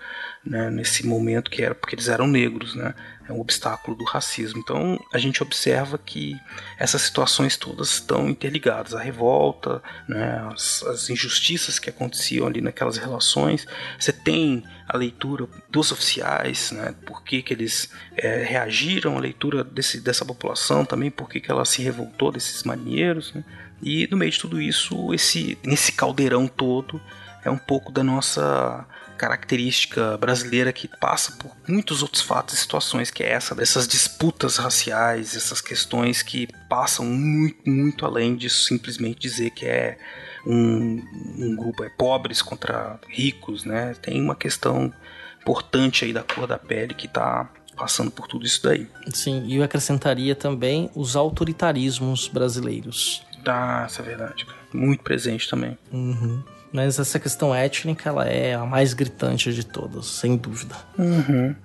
né, nesse momento, que era porque eles eram negros, né? É um obstáculo do racismo. Então a gente observa que essas situações todas estão interligadas. A revolta, né, as, as injustiças que aconteciam ali naquelas relações. Você tem a leitura dos oficiais, né, por que, que eles é, reagiram, a leitura desse, dessa população também, por que, que ela se revoltou desses marinheiros. Né? E no meio de tudo isso, esse, nesse caldeirão todo, é um pouco da nossa característica brasileira que passa por muitos outros fatos e situações, que é essa dessas disputas raciais, essas questões que passam muito, muito além de simplesmente dizer que é um, um grupo é pobres contra ricos, né? Tem uma questão importante aí da cor da pele que está passando por tudo isso daí. Sim, e eu acrescentaria também os autoritarismos brasileiros. Ah, isso é verdade. Muito presente também. Uhum. Mas essa questão étnica, ela é a mais gritante de todas, sem dúvida. Uhum.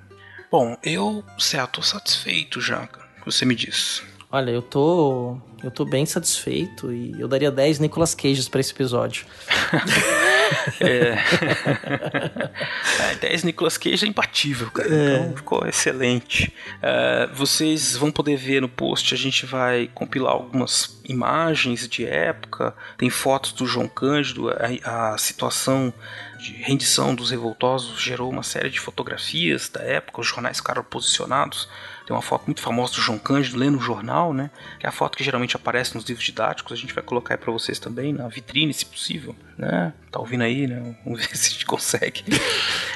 Bom, eu, certo, tô satisfeito já, você me diz. Olha, eu tô. Eu tô bem satisfeito e eu daria 10 Nicolas Cages para esse episódio. (laughs) é. (laughs) é, 10 Nicolas Cage é imbatível, cara. É. Então ficou excelente. Uh, vocês vão poder ver no post, a gente vai compilar algumas imagens de época, tem fotos do João Cândido, a, a situação de rendição dos revoltosos gerou uma série de fotografias da época, os jornais ficaram posicionados tem uma foto muito famosa do João Cândido lendo o jornal, né? Que é a foto que geralmente aparece nos livros didáticos. A gente vai colocar aí pra vocês também, na vitrine, se possível, né? Tá ouvindo aí, né? (laughs) Vamos ver se a gente consegue.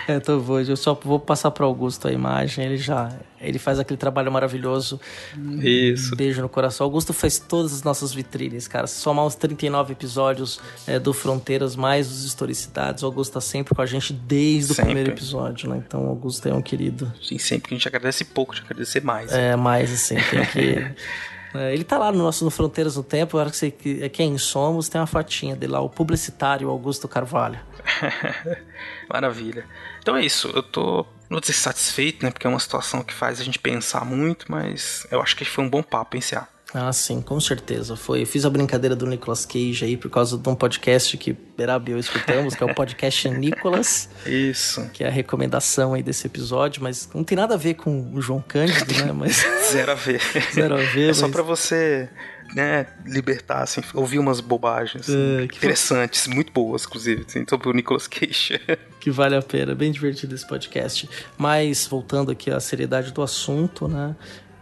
é, tô vou. Eu só vou passar pro Augusto a imagem. Ele já. Ele faz aquele trabalho maravilhoso. Isso. Um beijo no coração. Augusto fez todas as nossas vitrines, cara. Se somar os 39 episódios é, do Fronteiras, mais os historicidades, o Augusto tá sempre com a gente desde sempre. o primeiro episódio, né? Então, o Augusto é um querido. Sim, sempre que a gente agradece pouco, de agradecer mais. É, mais assim, tem que. (laughs) É, ele tá lá no nosso no Fronteiras do Tempo, hora que você é quem somos, tem uma fotinha dele lá, o publicitário Augusto Carvalho. (laughs) Maravilha. Então é isso, eu tô não vou dizer satisfeito, né? Porque é uma situação que faz a gente pensar muito, mas eu acho que foi um bom papo pensar. Ah, sim, com certeza. Foi. Eu fiz a brincadeira do Nicolas Cage aí por causa de um podcast que Berab e eu escutamos, que é o podcast (laughs) Nicolas. Isso. Que é a recomendação aí desse episódio, mas não tem nada a ver com o João Cândido, né? Mas... (laughs) Zero a ver. Zero a ver. É mas... só pra você né, libertar, assim, ouvir umas bobagens assim, é, interessantes, foi... muito boas, inclusive, assim, sobre o Nicolas Cage. (laughs) que vale a pena, bem divertido esse podcast. Mas, voltando aqui à seriedade do assunto, né,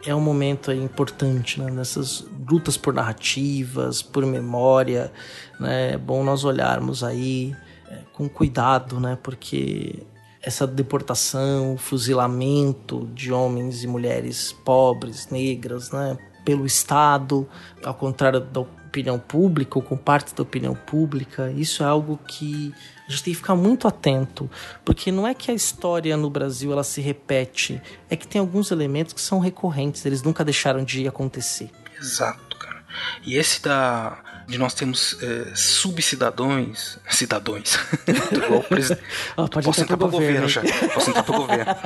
é um momento importante né, nessas lutas por narrativas, por memória. Né, é bom nós olharmos aí é, com cuidado, né, porque essa deportação, fuzilamento de homens e mulheres pobres, negras, né, pelo Estado, ao contrário da opinião pública ou com parte da opinião pública, isso é algo que a gente tem que ficar muito atento, porque não é que a história no Brasil ela se repete, é que tem alguns elementos que são recorrentes, eles nunca deixaram de acontecer. Exato, cara. E esse da de nós temos é, subcidadãos, cidadãos. (laughs) igual presid... oh, Posso entrar para o governo, governo já. Posso entrar para o governo.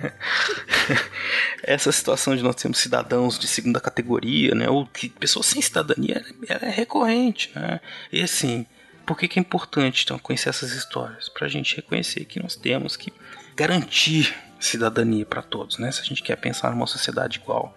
(laughs) Essa situação de nós temos cidadãos de segunda categoria, né, ou que pessoas sem cidadania, ela é recorrente, né? E assim, por que, que é importante então conhecer essas histórias? Para a gente reconhecer que nós temos que garantir cidadania para todos, né? Se a gente quer pensar numa sociedade igual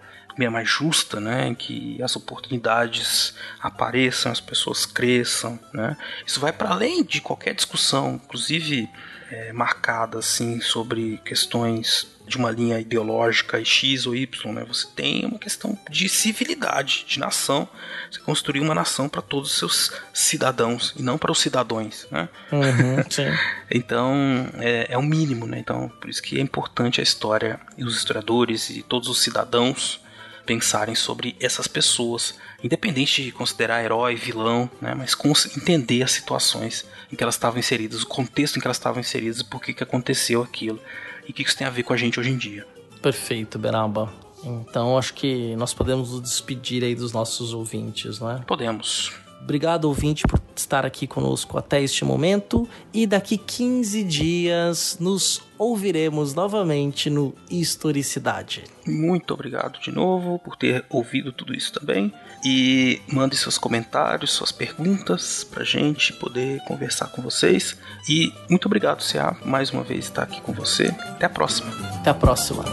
mais justa, né, em que as oportunidades apareçam, as pessoas cresçam, né? Isso vai para além de qualquer discussão, inclusive é, marcada assim sobre questões de uma linha ideológica X ou Y, né? Você tem uma questão de civilidade, de nação. Você construir uma nação para todos os seus cidadãos e não para os cidadãos, né? Uhum, (laughs) então é, é o mínimo, né? Então por isso que é importante a história e os historiadores e todos os cidadãos pensarem sobre essas pessoas, independente de considerar herói, vilão, né, mas entender as situações em que elas estavam inseridas, o contexto em que elas estavam inseridas, por que, que aconteceu aquilo e o que isso tem a ver com a gente hoje em dia. Perfeito, Beraba. Então acho que nós podemos nos despedir aí dos nossos ouvintes, não é? Podemos. Obrigado, ouvinte, por estar aqui conosco até este momento. E daqui 15 dias nos ouviremos novamente no Historicidade. Muito obrigado de novo por ter ouvido tudo isso também. E mande seus comentários, suas perguntas pra gente poder conversar com vocês. E muito obrigado, CA, mais uma vez estar aqui com você. Até a próxima. Até a próxima.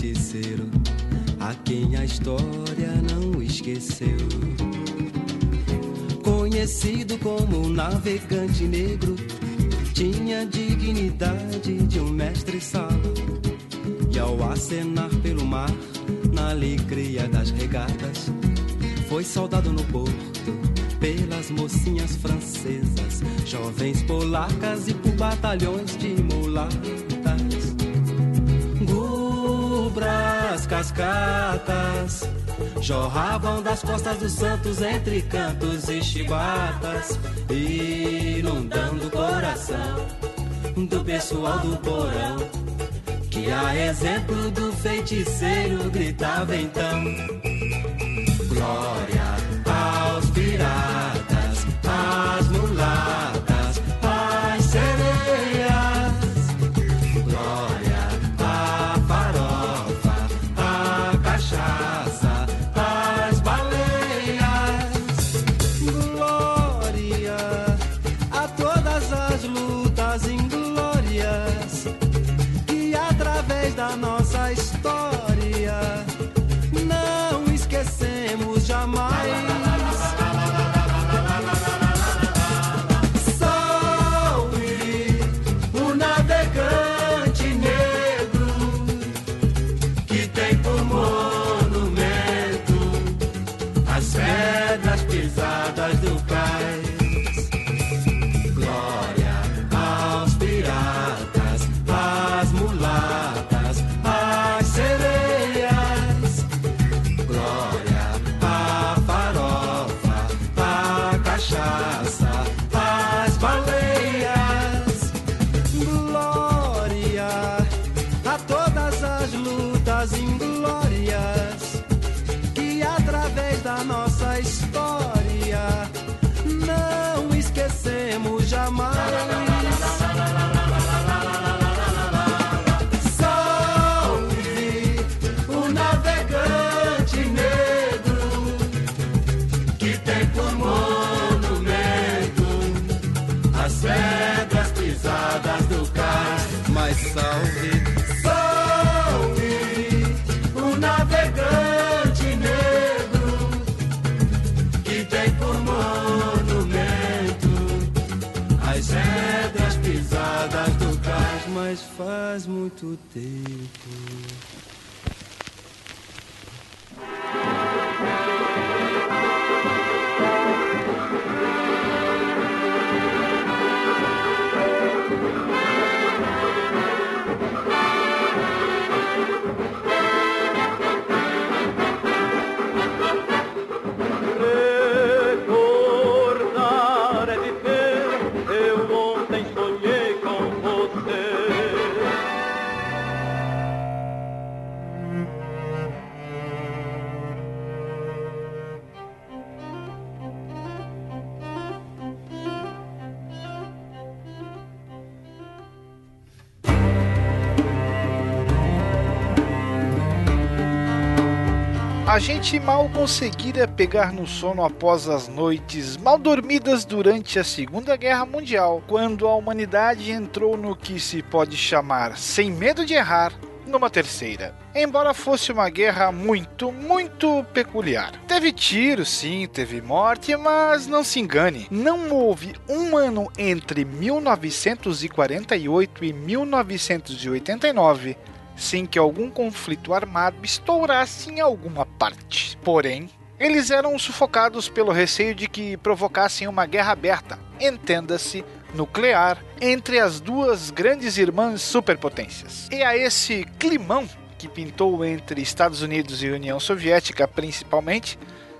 Feiticeiro, a quem a história não esqueceu. Conhecido como navegante negro, tinha dignidade de um mestre-sala. E ao acenar pelo mar, na alegria das regatas, foi saudado no porto pelas mocinhas francesas, jovens polacas e por batalhões de mulatas. Gubras, cascatas, jorravam das costas dos santos entre cantos e chibatas, inundando o coração do pessoal do porão. Que a exemplo do feiticeiro gritava então Glória aos piratas, gente mal conseguira pegar no sono após as noites mal dormidas durante a Segunda Guerra Mundial, quando a humanidade entrou no que se pode chamar, sem medo de errar, numa terceira. Embora fosse uma guerra muito, muito peculiar. Teve tiro, sim, teve morte, mas não se engane, não houve um ano entre 1948 e 1989 sem que algum conflito armado estourasse em alguma parte. Porém, eles eram sufocados pelo receio de que provocassem uma guerra aberta, entenda-se, nuclear entre as duas grandes irmãs superpotências. E a esse climão que pintou entre Estados Unidos e União Soviética principalmente,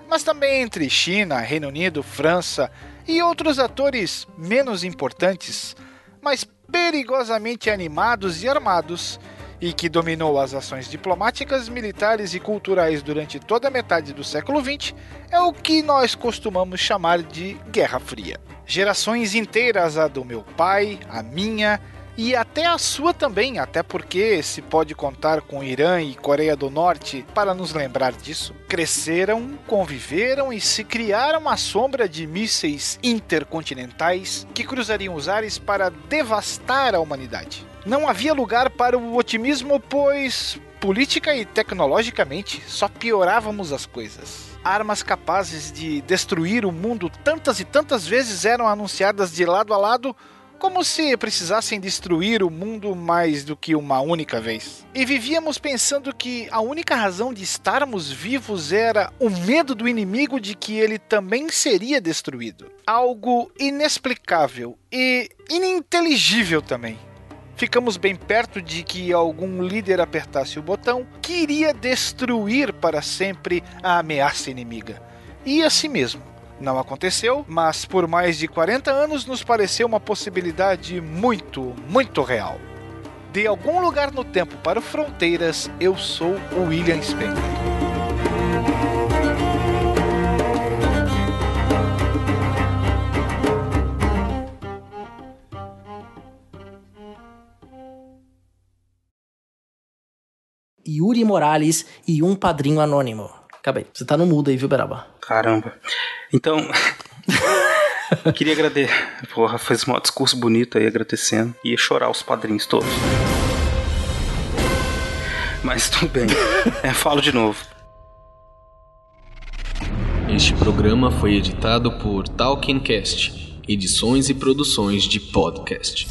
mas também entre China, Reino Unido, França e outros atores menos importantes, mas perigosamente animados e armados, e que dominou as ações diplomáticas, militares e culturais durante toda a metade do século XX, é o que nós costumamos chamar de Guerra Fria. Gerações inteiras, a do meu pai, a minha e até a sua também, até porque se pode contar com Irã e Coreia do Norte para nos lembrar disso, cresceram, conviveram e se criaram à sombra de mísseis intercontinentais que cruzariam os ares para devastar a humanidade. Não havia lugar para o otimismo, pois política e tecnologicamente só piorávamos as coisas. Armas capazes de destruir o mundo tantas e tantas vezes eram anunciadas de lado a lado como se precisassem destruir o mundo mais do que uma única vez. E vivíamos pensando que a única razão de estarmos vivos era o medo do inimigo de que ele também seria destruído. Algo inexplicável e ininteligível também. Ficamos bem perto de que algum líder apertasse o botão que iria destruir para sempre a ameaça inimiga. E assim mesmo. Não aconteceu, mas por mais de 40 anos nos pareceu uma possibilidade muito, muito real. De algum lugar no tempo para fronteiras, eu sou o William Spengler. Yuri Morales e um padrinho anônimo. Acabei. Você tá no mudo aí, viu, Beraba? Caramba. Então. (laughs) queria agradecer. Porra, fez um discurso bonito aí agradecendo. Ia chorar os padrinhos todos. Mas tudo bem. (laughs) É, falo de novo. Este programa foi editado por Talkincast, edições e produções de podcast.